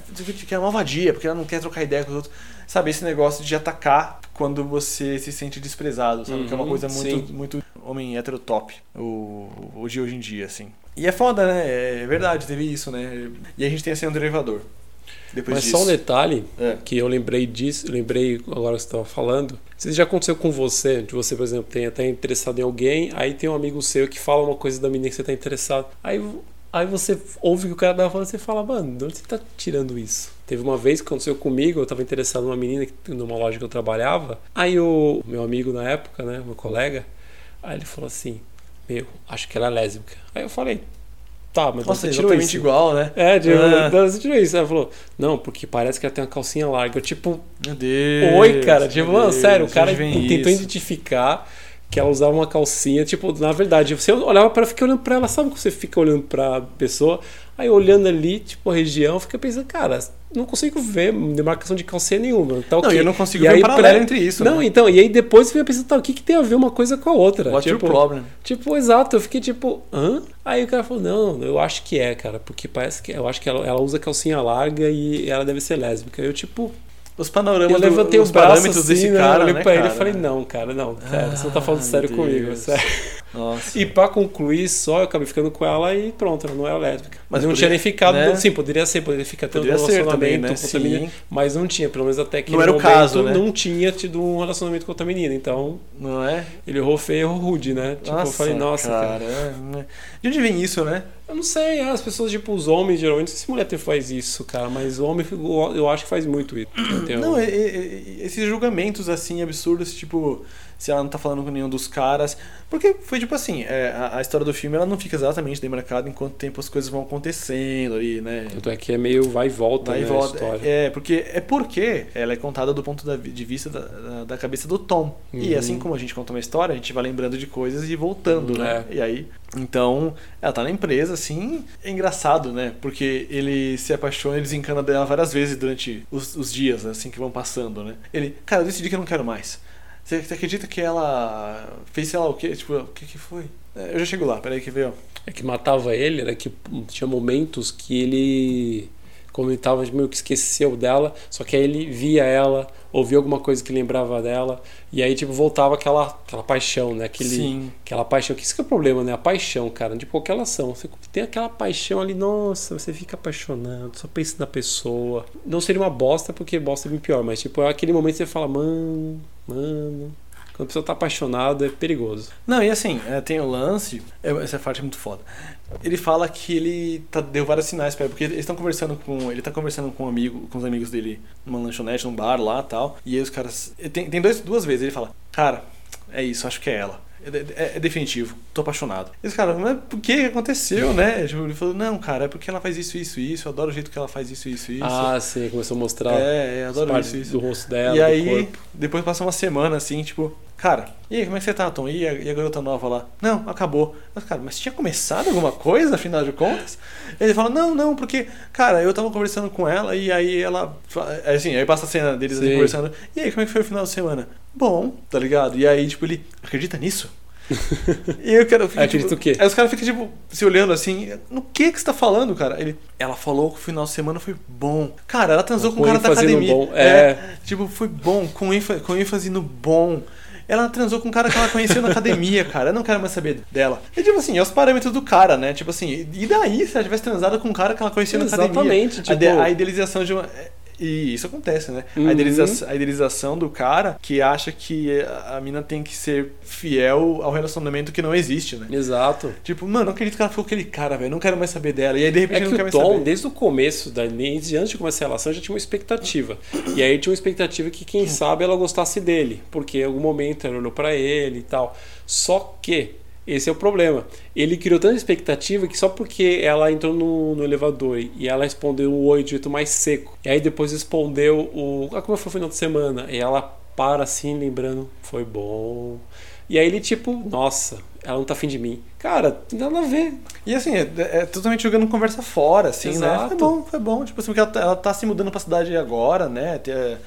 que é uma vadia, porque ela não quer trocar ideia com os outros. Sabe, esse negócio de atacar quando você se sente desprezado, sabe? que é uma Uhum, coisa muito, sim. muito homem hétero top, o, o de hoje em dia, assim. E é foda, né? É verdade, teve isso, né? E a gente tem a cena do elevador. Depois Mas disso. só um detalhe É. que eu lembrei disso, lembrei agora que você estava falando. Se já aconteceu com você, de você, por exemplo, tem até interessado em alguém, aí tem um amigo seu que fala uma coisa da menina que você tá interessado. Aí Aí você ouve que o cara tava falando e você fala, mano, de onde você tá tirando isso? Teve uma vez que aconteceu comigo, eu tava interessado numa menina que- numa loja que eu trabalhava. Aí o meu amigo na época, né, meu colega, aí ele falou assim: Meu, acho que ela é lésbica. Aí eu falei: Tá, mas Nossa, você tirou isso? igual, né? É, Ah. de onde você tirou isso? Ela falou: Não, porque parece que ela tem uma calcinha larga. Eu, tipo, Meu Deus. Oi, cara. Tipo, mano, sério, o cara tentou identificar que ela usava uma calcinha. Tipo, na verdade, você olhava pra ela, fiquei olhando pra ela, sabe quando você fica olhando pra pessoa? Aí olhando ali, tipo, a região, fica pensando, cara, não consigo ver demarcação de calcinha nenhuma. Tá Não, ok. eu não consigo E ver um aí, paralelo pra- entre isso, Não, né? então, e aí depois você fica pensando, tá, o que, que tem a ver uma coisa com a outra? What's tipo, your problem? Tipo, exato, eu fiquei tipo, hã? Aí o cara falou, não, eu acho que é, cara, porque parece que eu acho que ela, ela usa calcinha larga e ela deve ser lésbica. Eu, tipo, Os panoramas eu levantei do, o os braço parâmetros assim, desse né? cara, olhei né, pra ele e falei, não, cara, não, sério, você não tá falando Ah, sério meu comigo, Deus. sério. Nossa. E pra concluir só, eu acabei ficando com ela e pronto, ela não era lésbica. Mas Mas não poderia- tinha nem ficado. né? Sim, poderia ser, poderia ficar tendo Poderia um ser também, relacionamento né? com outra Sim. menina. Mas não tinha, pelo menos até que Não era o caso, né? não tinha tido um relacionamento com outra menina. Então, Não é? ele errou feio, errou rude, né? Tipo, eu falei, nossa, cara. é, né? De onde vem isso, né? Eu não sei, as pessoas, tipo, os homens, geralmente, não sei se mulher até faz isso, cara, mas o homem, eu acho que faz muito isso. (clears throat) Não, um- esses julgamentos assim absurdos, tipo, se ela não tá falando com nenhum dos caras. Porque foi tipo assim, é, a, a história do filme ela não fica exatamente demarcada em quanto tempo as coisas vão acontecendo ali, né? Tanto é que é meio vai e volta, Vai e né, volta. a história. É, porque é porque ela é contada do ponto de vista da, da- da cabeça do Tom. E Uhum. assim como a gente conta uma história, a gente vai lembrando de coisas e voltando, né? É. E aí, então, ela tá na empresa, assim, é engraçado, né? Porque ele se apaixona e desencana dela várias vezes durante os, os dias, assim, que vão passando, né? Ele, cara, eu decidi que eu não quero mais. Você, acredita que ela fez sei lá o quê? Tipo, o que que foi? É, Eu já chego lá, peraí que veio. É que matava ele, era que tinha momentos que ele, como ele tava meio que esqueceu dela, só que aí ele via ela, ouvia alguma coisa que lembrava dela, e aí, tipo, voltava aquela, aquela paixão, né? Aquele, Sim. Aquela paixão, que isso que é o problema, né? A paixão, cara, de qualquer relação. Você tem aquela paixão ali, nossa, você fica apaixonado, só pensa na pessoa. Não seria uma bosta, porque bosta é bem pior, mas, tipo, é aquele momento que você fala, mano, mano. Quando a pessoa tá apaixonada, é perigoso. Não, e assim, é, tem o lance, é, essa parte é muito foda. Ele fala que ele tá- deu vários sinais pra ela, porque eles estão conversando com. Ele tá conversando com um amigo, com os amigos dele numa lanchonete, num bar lá tal. E aí os caras. Tem, tem dois, duas vezes, ele fala, cara, é isso, acho que é ela. É, é- é definitivo, tô apaixonado. E os caras, mas por que aconteceu, né? Tipo, ele falou, não, cara, é porque ela faz isso, isso, isso, eu adoro o jeito que ela faz isso, isso, isso. Ah, sim, começou a mostrar é, as adoro isso, isso. do rosto dela, E aí, corpo. depois passa uma semana assim, tipo, cara, e aí, como é que você tá, Tom? E a, e a garota nova lá? Não, acabou. Mas, cara, mas tinha começado alguma coisa, afinal de contas? Ele fala, não, não, porque, cara, eu tava conversando com ela e aí ela. fa- Assim, aí passa a cena deles Sim. conversando. E aí, como é que foi o final de semana? Bom, tá ligado? E aí, tipo, ele acredita nisso? (laughs) E eu quero. Acredita tipo, o quê? Aí os caras ficam, tipo, se olhando assim, no que que você tá falando, cara? Ele, ela falou que o final de semana foi bom. Cara, ela transou com, Com o cara da academia. bom, é. Tipo, foi bom, com ênfase, com ênfase no bom. Ela transou com um cara que ela conheceu na academia, cara. Eu não quero mais saber dela. E tipo assim, é os parâmetros do cara, né? Tipo assim, e daí se ela tivesse transado com um cara que ela conhecia na academia? Exatamente, A, tipo- de- a idealização de uma. E isso acontece, né? Uhum. A, idealização, a idealização do cara que acha que a, mina tem que ser fiel ao relacionamento que não existe, né? Exato. Tipo, mano, não acredito que ela ficou com aquele cara, velho. Não quero mais saber dela. E aí, de repente, É não que quer o mais Tom, saber. desde o começo, da, desde antes de começar a relação, já tinha uma expectativa. E aí tinha uma expectativa que, quem sabe, ela gostasse dele. Porque em algum momento ela olhou pra ele e tal. Só que, esse é o problema. Ele criou tanta expectativa que só porque ela entrou no, no elevador e ela respondeu o oi de jeito mais seco. E aí depois respondeu o. Ah, como foi o final de semana? E ela para assim, lembrando, foi bom. E aí ele, tipo, nossa, ela não tá afim de mim. Cara, tem nada a ver. E assim, é, é totalmente jogando conversa fora, assim, né? Exato. Foi bom, foi bom. Tipo assim, porque ela, tá- ela tá se mudando pra cidade agora, né? Te-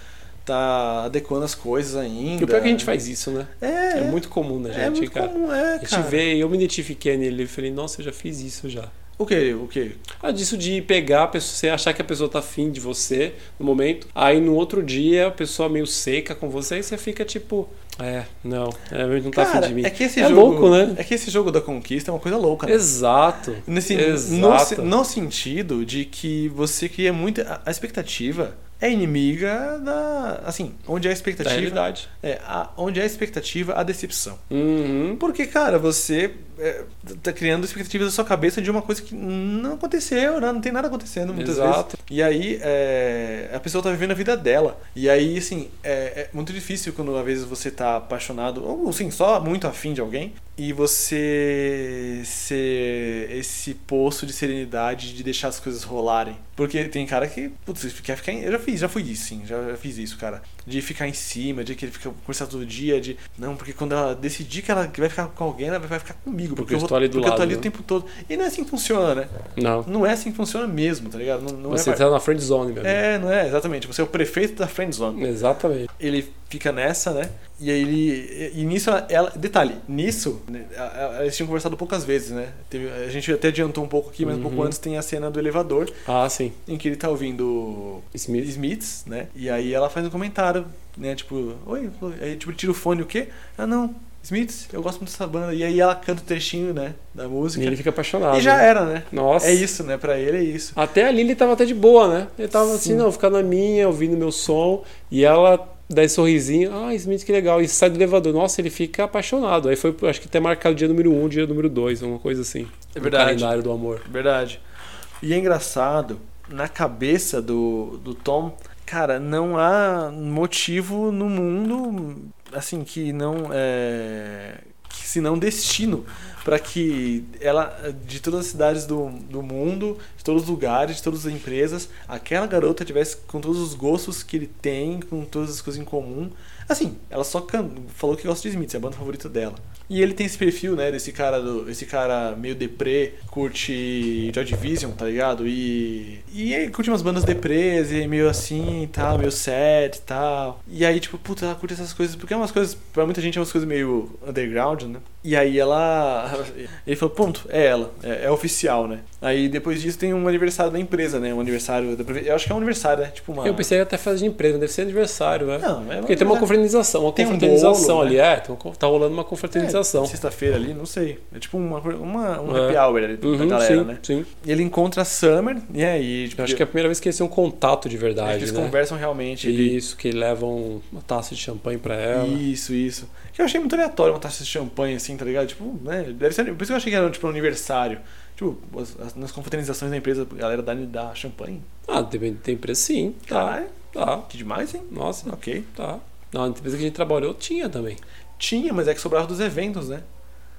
Tá adequando as coisas ainda. E o pior é que a gente faz isso, né? É, É muito comum na gente, é muito cara. comum, é, A gente cara. vê, eu me identifiquei nele, eu falei, nossa, eu já fiz isso já. O que? O que? Ah, disso de pegar a pessoa, você achar que a pessoa tá afim de você no momento, aí no outro dia a pessoa meio seca com você, e você fica tipo, é, não, é, não tá Cara, afim de mim. é que esse é jogo. louco, né? É que esse jogo da conquista é uma coisa louca, né? Exato. Nesse, no, Exato. no sentido de que você cria muito. A, a expectativa é inimiga da. Assim, onde há Da expectativa. realidade. É, a- onde há expectativa, há decepção. Uhum. Porque, cara, você é, tá criando expectativas na sua cabeça de uma coisa que não aconteceu, né? não tem nada acontecendo muitas Exato. vezes. E aí é, a pessoa tá vivendo a vida dela. E aí, assim, é, é muito difícil quando às vezes você tá apaixonado, ou assim, só muito afim de alguém, e você ser esse poço de serenidade de deixar as coisas rolarem. Porque tem cara que, putz, quer ficar. Em, eu já fiz, já fui isso, sim, já, já fiz isso, cara. De ficar em cima, de que ele fica conversar todo dia, de. Não, porque quando ela decidir que ela que vai ficar com alguém, ela vai ficar comigo. Porque Porque, eu vou, estou ali do porque eu tô lado, ali né? o tempo todo. E não é assim que funciona, né? Não. Não é assim que funciona mesmo, tá ligado? Não, não Você é, tá na friend zone, meu amigo. é, não é, exatamente. Você é o prefeito da friend zone Exatamente. ele fica nessa, né? E aí ele. E nisso ela. Detalhe, nisso, né, eles tinham conversado poucas vezes, né? Teve- a gente até adiantou um pouco aqui, mas um pouco Uhum. antes tem a cena do elevador, Ah, sim. em que ele tá ouvindo Smith. Smiths, né? E aí ela faz um comentário, né? Tipo, oi, aí tipo, tira o fone, o quê? Ah não, Smiths, eu gosto muito dessa banda. E aí ela canta o trechinho, né? Da E música. ele fica apaixonado. E já né? era, né? Nossa. É isso, né? Pra ele é isso. Até ali ele tava até de boa, né? Ele tava assim, Sim. não, ficar na minha, ouvindo meu som. E ela dá esse sorrisinho. Ah, Smith, que legal. E sai do elevador. Nossa, ele fica apaixonado. Aí foi, acho que até marcado dia número um, dia número dois, uma coisa assim. É No verdade. calendário do amor. Verdade. E é engraçado, na cabeça do, do Tom, cara, não há motivo no mundo, assim, que não é. que se não destino para que ela, de todas as cidades do, do mundo, de todos os lugares, de todas as empresas, aquela garota tivesse com todos os gostos que ele tem, com todas as coisas em comum. Assim, ela só can... falou que gosta de Smith, é a banda favorita dela. E ele tem esse perfil, né, desse cara, do, esse cara meio deprê, curte Joy Division, tá ligado? E, e curte umas bandas deprês, e meio assim tal, meio sad tal. E aí, tipo, puta, ela curte essas coisas, porque é umas coisas, pra muita gente é umas coisas meio underground, né? E aí ela. Ele falou, ponto, é ela, é, é oficial, né? Aí depois disso tem um aniversário da empresa, né? Um aniversário. Da, eu acho que é um aniversário, né? Tipo uma. Eu pensei até festa de empresa, deve ser aniversário, né? Não, é Porque tem uma confraternização, uma Tem um confraternização bolo, ali, né? é, tá rolando uma confraternização. É, Sexta-feira ali, não sei. É tipo uma, uma, um É. happy hour ali da Uhum, galera, sim, né? sim. E ele encontra a Summer, e aí, tipo, Eu acho que é a primeira vez que eles têm um contato de é verdade, que eles né? conversam realmente. Ele... Isso, que levam uma taça de champanhe pra ela. Isso, isso. Que eu achei muito aleatório uma taça de champanhe, assim, tá ligado? Tipo, né? Deve ser. Por isso que eu achei que era tipo um aniversário. Tipo, as- as- nas confraternizações da empresa, a galera dá, dá champanhe. Ah, tem, tem preço sim. Tá. Caralho, Tá. que demais, hein? Nossa, Ok. tá. Na empresa que a gente trabalhou tinha também. Tinha, mas é que sobrava dos eventos, né?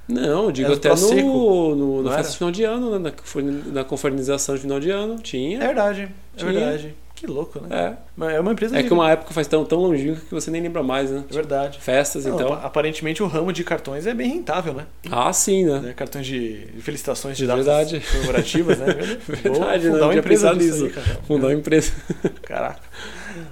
Não, digo Era até no, no, na festa de final de ano, né? Na, na confraternização de final de ano, tinha. É verdade, é Tinha. verdade. Que louco, né? É. É uma empresa É de- que uma época faz tão, tão longínqua que você nem lembra mais, né? É verdade. Festas, Não, então. apa- aparentemente o ramo de cartões é bem rentável, né? Ah, sim, né? Né? Cartões de felicitações de Verdade. datas comemorativas, né? (laughs) Verdade, Vou né? fundar Não uma empresa aí, nisso. cara. Fundar uma empresa. Caraca.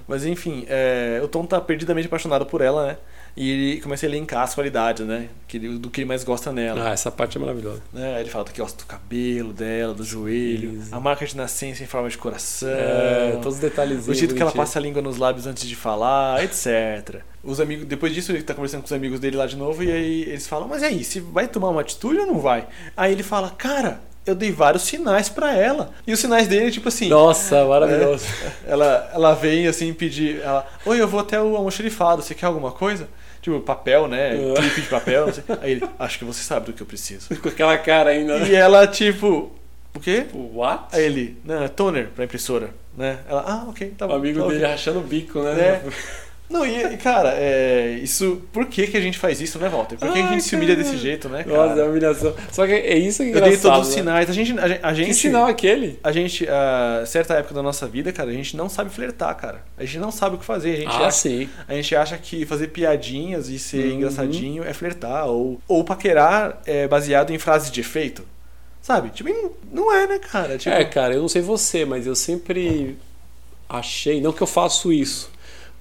Mas enfim, é, o Tom tá perdidamente apaixonado por ela, né? E ele começa a elencar as qualidades, né? Que ele- do que ele mais gosta nela. Ah, essa parte é maravilhosa. Né? Ele fala que gosta do cabelo dela, do joelho, Isso. a marca de nascença em forma de coração, É, todos os detalhezinhos. o jeito que ela passa a língua nos lábios antes de falar, etc. Os amigos, depois disso ele tá conversando com os amigos dele lá de novo e aí eles falam: "Mas e aí, se vai tomar uma atitude ou não vai?" Aí ele fala: "Cara, eu dei vários sinais pra ela". E os sinais dele tipo assim, Nossa, maravilhoso. ela, ela vem assim pedir. Ela, Oi, eu vou até o almoxerifado, você quer alguma coisa? Tipo, papel, né? É. Clipe de papel. sei. Aí ele, acho que você sabe do que eu preciso. Com aquela cara ainda. né? E ela, tipo, o quê? Tipo, What? Aí ele, não, é toner pra impressora, né? Ela, ah, ok, tá O bom. amigo tá dele ok." rachando o bico, né? É. (laughs) Não, e, cara, é, isso. Por que, que a gente faz isso, né, Walter? Por que, que a Ai, gente se humilha cara. desse jeito, né, Nossa, é cara? humilhação. Só que é isso que é Eu dei todos os né? sinais. A gente. A a gente Que sinal é aquele? A gente, a certa época da nossa vida, cara, a gente não sabe flertar, cara. A gente não sabe o que fazer. A gente, Ah, acha, sim. a gente acha que fazer piadinhas e ser Uhum. engraçadinho é flertar. Ou, ou paquerar é baseado em frases de efeito. Sabe? Tipo, não- não é, né, cara? Tipo, É, cara, eu não sei você, mas eu sempre achei, não que eu faço isso,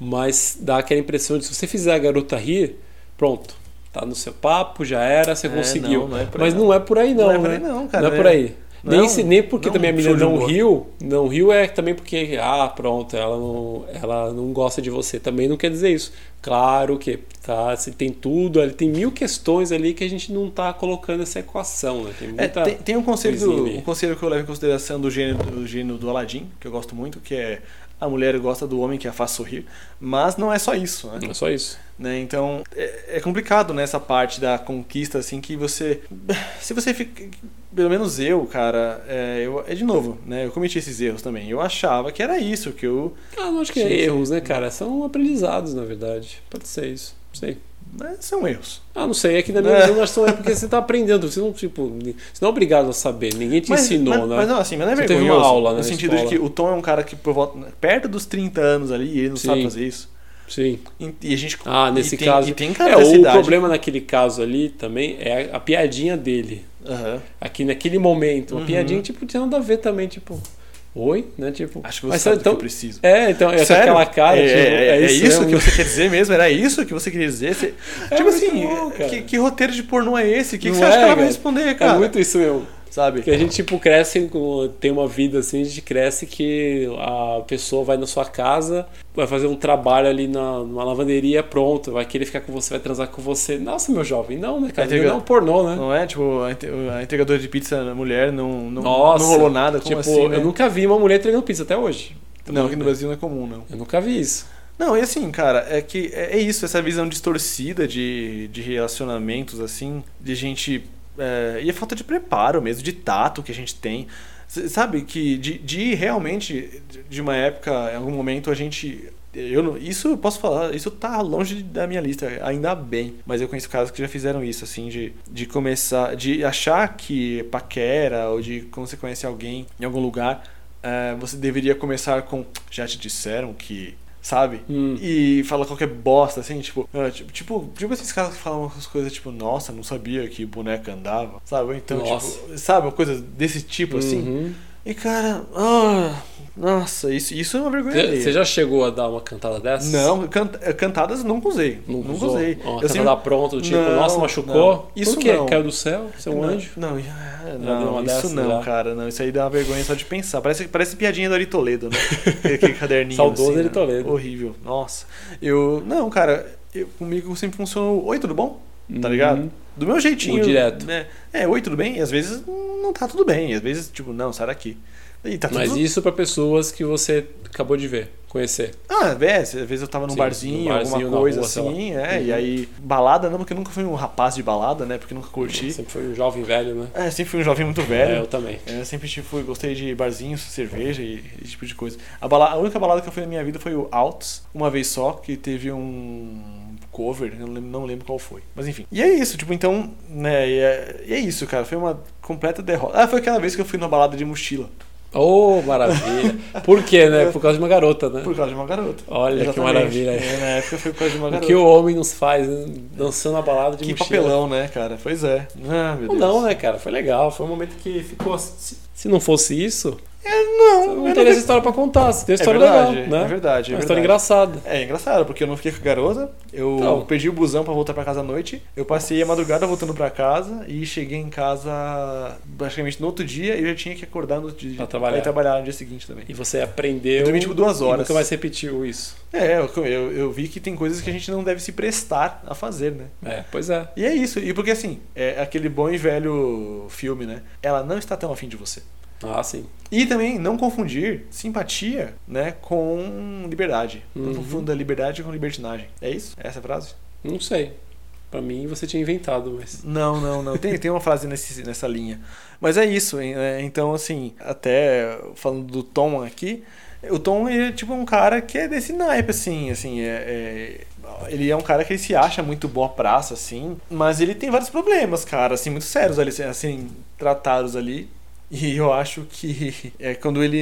mas dá aquela impressão de se você fizer a garota rir, pronto. Tá no seu papo, já era, você É, conseguiu. não, não é mas não. é por aí não, Não é por né? aí não, cara, Não é né? por aí. Não nem, é um- se, nem porque também a menina não riu, não riu é também porque, ah, pronto, ela não, ela não gosta de você. Também não quer dizer isso. Claro que tá, se tem tudo, ali tem mil questões ali que a gente não tá colocando essa equação, né? Tem É, tem, tem um ali. um conceito que eu levo em consideração do gênero, do gênero do Aladdin, que eu gosto muito, que é a mulher gosta do homem que a faz sorrir, mas não é só isso, né? É só isso. né? Então é, é complicado nessa parte da conquista, assim, que você. Se você fica. Pelo menos eu, cara, é, eu, é de novo, né? Eu cometi esses erros também. Eu achava que era isso, que eu. Ah, não acho que é erros, né, cara? São aprendizados, na verdade. Pode ser isso. Não sei. Né, são erros. Ah, não sei. É que na minha É. visão são é porque você tá aprendendo. Você não, tipo, você não é obrigado a saber. Ninguém te ensinou, mas, né? mas não, assim, mas não é Você teve uma aula, né, no sentido de escola. que o Tom é um cara que por volta, perto dos 30 anos ali e ele não sabe Sim. fazer isso. Sim. E, a gente. Ah, nesse tem, caso. Tem é, o idade. problema naquele caso ali também é a piadinha dele. Aham. Aqui naquele momento. Uma Uhum. piadinha, tipo, tinha nada a ver também, tipo. Oi, né? Tipo. Acho que você mas sabe então, que eu preciso. É, então, é com Sério? aquela cara, é, tipo, é, é isso, mesmo. que você quer dizer mesmo? Era isso que você queria dizer? Você- É tipo assim, bom, cara. que, que roteiro de pornô é esse? O que, que você acha é, que ela vai responder, cara? É muito isso mesmo. Sabe? Porque a gente, tipo, cresce, tem uma vida assim, a gente cresce que a pessoa vai na sua casa, vai fazer um trabalho ali na, numa lavanderia, pronto, vai querer ficar com você, vai transar com você. Nossa, meu jovem, não, né, cara? Ter- Não é um pornô, né? Não é? Tipo, a entregadora de pizza na mulher não, não, Nossa, não rolou nada. Tipo, assim, né? eu nunca vi uma mulher entregando pizza até hoje. Não, aqui no Brasil não é comum, não. Eu nunca vi isso. Não, e assim, cara, é que é é isso, essa visão distorcida de, de relacionamentos, assim, de gente. É, e a falta de preparo mesmo, de tato que a gente tem. Sabe, que de, de realmente, de- uma época, em algum momento, a gente. Eu isso eu posso falar, isso tá longe da minha lista, ainda bem. Mas eu conheço casos que já fizeram isso, assim, de, de começar, de achar que paquera, ou de quando você conhece alguém em algum lugar, é, você deveria começar com. Já te disseram que. Sabe? Hum. E fala qualquer bosta, assim, tipo, ah, tipo, tipo, tipo esses caras que falam umas coisas tipo, nossa, não sabia que boneca andava, sabe? Então, Nossa. tipo, sabe, uma coisa desse tipo, assim. E cara, ah, nossa, isso, isso é uma vergonha. Você você já chegou a dar uma cantada dessa? Não, canta- cantadas nunca usei. Nunca Nunca usei. Uma Eu cantada sempre- pronto, tipo, Não, nossa, machucou? não. Isso não. Caiu do céu? Você é um não, anjo? Não, deu não, isso dessas não, já? cara, não. Isso aí dá uma vergonha só de pensar. Parece, parece piadinha do Ari Toledo, né? (laughs) Aquele caderninho. Saudoso assim, Ari né? Toledo. Horrível. Nossa. Eu. Não, cara, eu, comigo sempre funcionou. Oi, tudo bom? Tá Uhum. ligado? Do meu jeitinho. O direto. Né? É, oi, tudo bem? E às vezes não tá tudo bem. E às vezes, tipo, não, sai daqui. Tá tudo Mas isso pra pessoas que você acabou de ver, conhecer. Ah, é, às vezes eu tava num Sim, barzinho, barzinho, alguma coisa rua, assim, é, Uhum. e aí, balada não, porque eu nunca fui um rapaz de balada, né, porque nunca curti. Sempre foi um jovem velho, né? É, sempre fui um jovem muito É, velho. eu também. É, sempre fui, gostei de barzinhos, cerveja e esse tipo de coisa. A, bala- a única balada que eu fui na minha vida foi o Alts, uma vez só, que teve um cover, eu não lembro, não lembro qual foi. Mas enfim. E é isso, tipo, então, né, e é, e é isso, cara, foi uma completa derrota. Ah, foi aquela vez que eu fui numa balada de mochila, Oh, maravilha. Por quê, né? Por causa de uma garota, né? por causa de uma garota. Olha que Exatamente. maravilha. É, na época foi por causa de uma O garota. que o homem nos faz, né? dançando a balada de Que mochila. papelão, né, cara? Pois é. Ah, meu Deus. não, né, cara? Foi legal. Foi um momento que ficou. Se, não fosse isso, É, não, não teria essa história pra contar. Você tem uma É história verdade, legal, né? é verdade, é uma história verdade. engraçada. É engraçado, porque eu não fiquei com a garota, eu Então. perdi o busão pra voltar pra casa à noite, eu passei a madrugada voltando pra casa e cheguei em casa praticamente no outro dia e eu já tinha que acordar no dia, Pra trabalhar. ir trabalhar no dia seguinte também. E você aprendeu. Eu dormi, tipo, duas E horas. nunca mais repetiu isso. É, eu, eu, eu vi que tem coisas que a gente não deve se prestar a fazer, né? É, pois é. E é isso, e porque assim, é aquele bom e velho filme, né? Ela não está tão afim de você. Ah, sim. E também não confundir simpatia, né, com liberdade. Não Uhum. confunda liberdade com libertinagem. É isso? É essa a frase? Não sei. Pra mim você tinha inventado, mas. Não, não, não. Tem, tem uma frase nesse, nessa linha. Mas é isso. é, Então, assim, até falando do Tom aqui, o Tom ele é tipo um cara que é desse naipe, assim, assim, é, é- ele é um cara que ele se acha muito boa praça, assim, mas ele tem vários problemas, cara, assim, muito sérios ali, assim, tratados ali. E eu acho que é quando ele,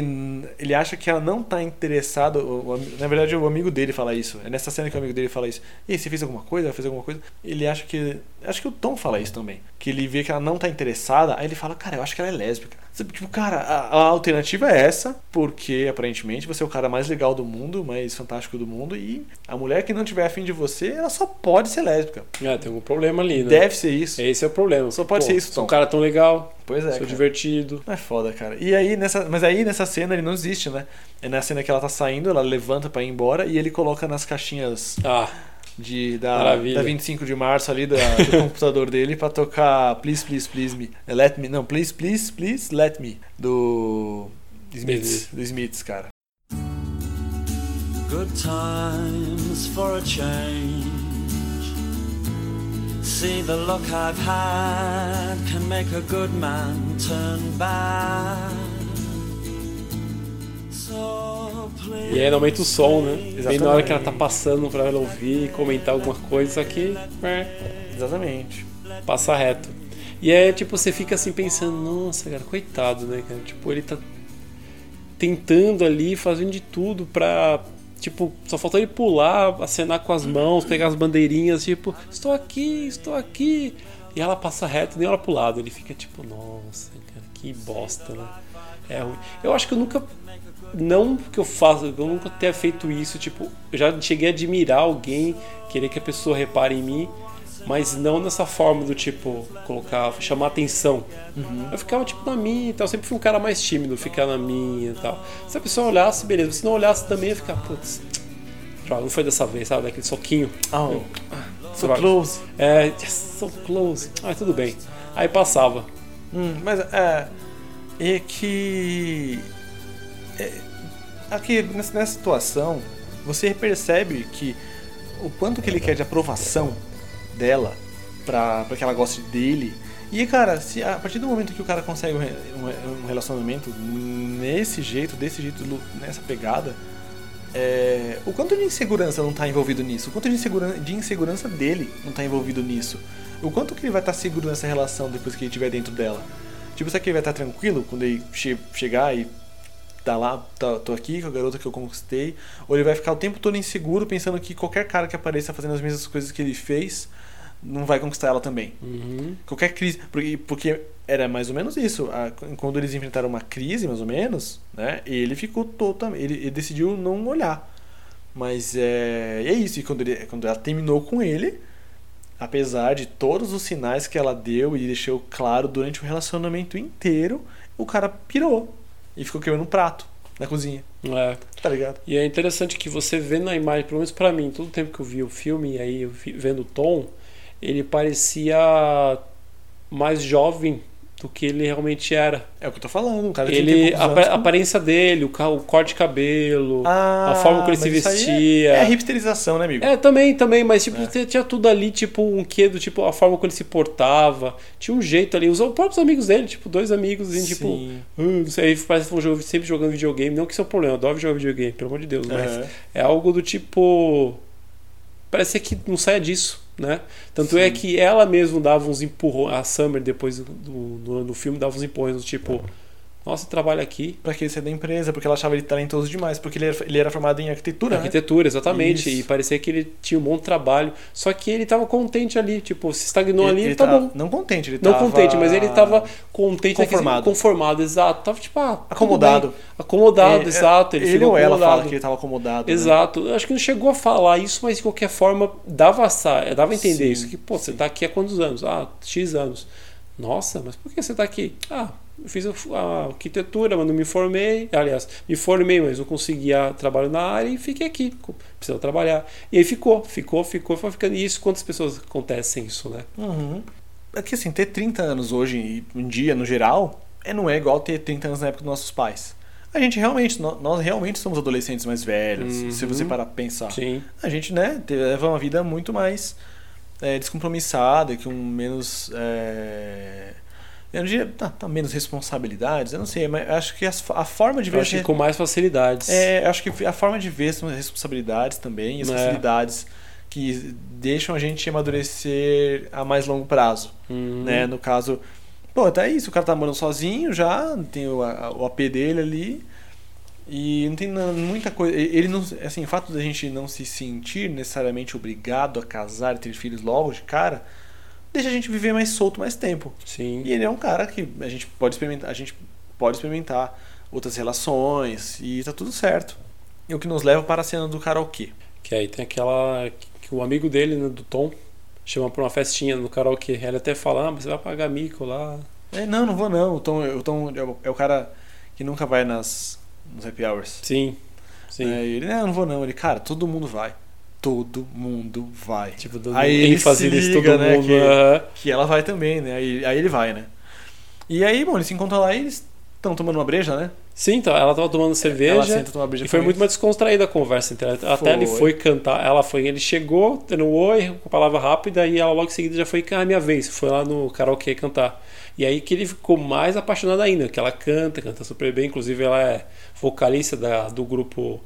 ele acha que ela não tá interessada, o- o na verdade o amigo dele fala isso, é nessa cena que o amigo dele fala isso. E você fez alguma coisa? Ela fez alguma coisa? Ele acha que. Acho que o Tom fala isso também. Que ele vê que ela não tá interessada, aí ele fala, cara, eu acho que ela é lésbica. Tipo, cara, a, a alternativa é essa, porque aparentemente você é o cara mais legal do mundo, mais fantástico do mundo, e a mulher que não tiver afim de você, ela só pode ser lésbica. É, tem algum problema ali, né? Deve ser isso. Esse é o problema. Só pode Pô, ser isso, Sou um Tom. cara tão legal, Pois é. sou cara. divertido. É foda, cara. E aí, nessa, mas aí nessa cena ele não existe, né? É na cena que ela tá saindo, ela levanta pra ir embora e ele coloca nas caixinhas Ah, de, da, da 25 de março ali da- do (laughs) computador dele pra tocar Please, Please, Please Me. É, Let Me. Não, Please, Please, Please, Let Me. Do Smiths. Do Smiths, cara. good times for a change. See the look I've had can make a good man turn bad. E aí aumenta o som, né? Bem Exatamente. na hora que ela tá passando pra ela ouvir e comentar alguma coisa, só que é, Exatamente. passa reto. E é tipo, você fica assim pensando, nossa, cara, coitado, né, cara? Tipo, ele tá tentando ali, fazendo de tudo pra. Tipo, só faltou ele pular, acenar com as mãos, pegar as bandeirinhas, tipo, estou aqui, estou aqui. E ela passa reto, nem olha pro lado. Ele fica tipo, nossa, cara, que bosta, né? É ruim. Eu acho que eu nunca. Não que eu faça, eu nunca tenha feito isso. Tipo, eu já cheguei a admirar alguém, querer que a pessoa repare em mim, mas não nessa forma do tipo, colocar, chamar atenção. Eu ficava tipo na minha e tal. Eu sempre fui um cara mais tímido, ficar na minha e tal. Se a pessoa olhasse, beleza. Se não olhasse também, eu ia ficar, putz, não foi dessa vez, sabe? Daquele soquinho. Oh, so Droga. close. É, yes, so close. Ah, tudo bem. Aí passava. Hum, mas é. É que. É, aqui nessa, situação, você percebe que o quanto que ele quer de aprovação dela pra, que ela goste dele. E cara, se a partir do momento que o cara consegue um, um- relacionamento nesse jeito, desse jeito, nessa pegada, é, o quanto de insegurança não tá envolvido nisso? O quanto de insegurança, de insegurança dele não tá envolvido nisso? O quanto que ele vai estar seguro nessa relação depois que ele estiver dentro dela? Tipo, será que ele vai estar tranquilo quando ele che- chegar e tá lá, tá, tô aqui com a garota que eu conquistei? Ou ele vai ficar o tempo todo inseguro pensando que qualquer cara que apareça fazendo as mesmas coisas que ele fez não vai conquistar ela também? Uhum. Qualquer crise. Porque, porque era mais ou menos isso. a- quando eles enfrentaram uma crise, mais ou menos, né? Ele ficou totalmente. Ele, ele decidiu não olhar. Mas é, é isso. E quando, ele, quando ela terminou com ele, apesar de todos os sinais que ela deu e deixou claro durante o relacionamento inteiro, o cara pirou. E ficou queimando um prato na cozinha. É. Tá ligado? E é interessante que você vê na imagem, pelo menos pra mim, todo o tempo que eu vi o filme, e aí vi- vendo o Tom, ele parecia mais jovem do que ele realmente era. É o que eu tô falando. O cara tinha Ele, a, anos, a aparência dele, o, o corte de cabelo, Ah, a forma como ele se aí vestia. É, é hipsterização, né, amigo? É, também, também, mas tipo, É. tinha- tudo ali, tipo, um quê do tipo, a forma como ele se portava. Tinha um jeito ali, os próprios amigos dele, tipo, dois amigos, assim, tipo. "Ah, não sei, parece que estão sempre jogando videogame. Não que isso é um problema, eu adoro jogar videogame, pelo amor de Deus, mas Aham. é algo do tipo. Parece que não saia disso, né? Tanto é Sim. que ela mesma dava uns empurrões, a Summer, depois do, do, do filme, dava uns empurrões tipo: Nossa, trabalha aqui. Pra que ele sair da empresa, porque ela achava ele talentoso demais, porque ele era, ele era formado em arquitetura, né? Arquitetura, exatamente. Isso. E parecia que ele tinha um bom trabalho. Só que ele tava contente ali, tipo, se estagnou ali, ele tá bom. Não contente, ele Não tava... contente, mas ele tava contente, naquele- Conformado. conformado, exato. Tava tipo, ah, Acomodado. Acomodado, É, exato. Ele, Ele, ou ela fala que ele tava acomodado. né? Exato. Eu acho que não chegou a falar isso, mas de qualquer forma dava, essa- dava a entender Sim, isso. Que, pô, você tá aqui há quantos anos? Ah, X anos. Nossa, mas por que você tá aqui? Ah, fiz a, arquitetura, mas não me formei. Aliás, me formei, mas não conseguia trabalho na área e fiquei aqui. Precisava trabalhar. E aí ficou, ficou, ficou, foi ficando. E isso, quantas pessoas acontecem isso, né? Uhum. É que assim, ter 30 anos hoje um dia, no geral, é, não é igual ter 30 anos na época dos nossos pais. A gente realmente, nó- nós realmente somos adolescentes mais velhos, Uhum. se você parar pra pensar. Sim. A gente, né, leva uma vida muito mais é, descompromissada, com menos. É, eu não diria, tá, tá, menos responsabilidades, eu não sei, mas eu acho que as- a forma de Eu ver. acho que com mais facilidades. É, eu acho que a forma de ver são as responsabilidades também, e as É. facilidades que deixam a gente amadurecer a mais longo prazo, Uhum. né? No caso, pô, tá isso, o cara tá morando sozinho já, tem o, a- o AP dele ali, e não tem muita coisa, ele não, assim, o fato da gente não se sentir necessariamente obrigado a casar e ter filhos logo de cara, deixa a gente viver mais solto mais tempo. Sim. E ele é um cara que a gente pode experimentar, a gente pode experimentar outras relações e tá tudo certo. E o que nos leva para a cena do karaokê. Que aí tem aquela. que o amigo dele, né, do Tom, chama pra uma festinha no karaokê. Ele até fala, ah, mas você vai pagar mico lá. É, não, não vou não. O Tom, o Tom é o- é o cara que nunca vai nas nos happy hours. Sim. Sim. É, ele, não, não vou não. Ele, cara, todo mundo vai. Todo mundo vai. Tipo, dando Aí ele se liga, todo né, mundo. que- aham. Que ela vai também, né? Aí, aí ele vai, né? E aí, bom, eles se encontram lá e eles estão tomando uma breja, né? Sim, então, ela tava tomando cerveja. Ela senta tomar breja E foi muito mais descontraída a conversa entre ela. Até ele Foi. cantar, ela foi, ele chegou, tendo um oi, com palavra rápida, e ela logo em seguida já foi, ah, minha vez, foi lá no karaokê cantar. E aí que ele ficou mais apaixonado ainda, que ela canta, canta super bem, inclusive ela é vocalista da, do grupo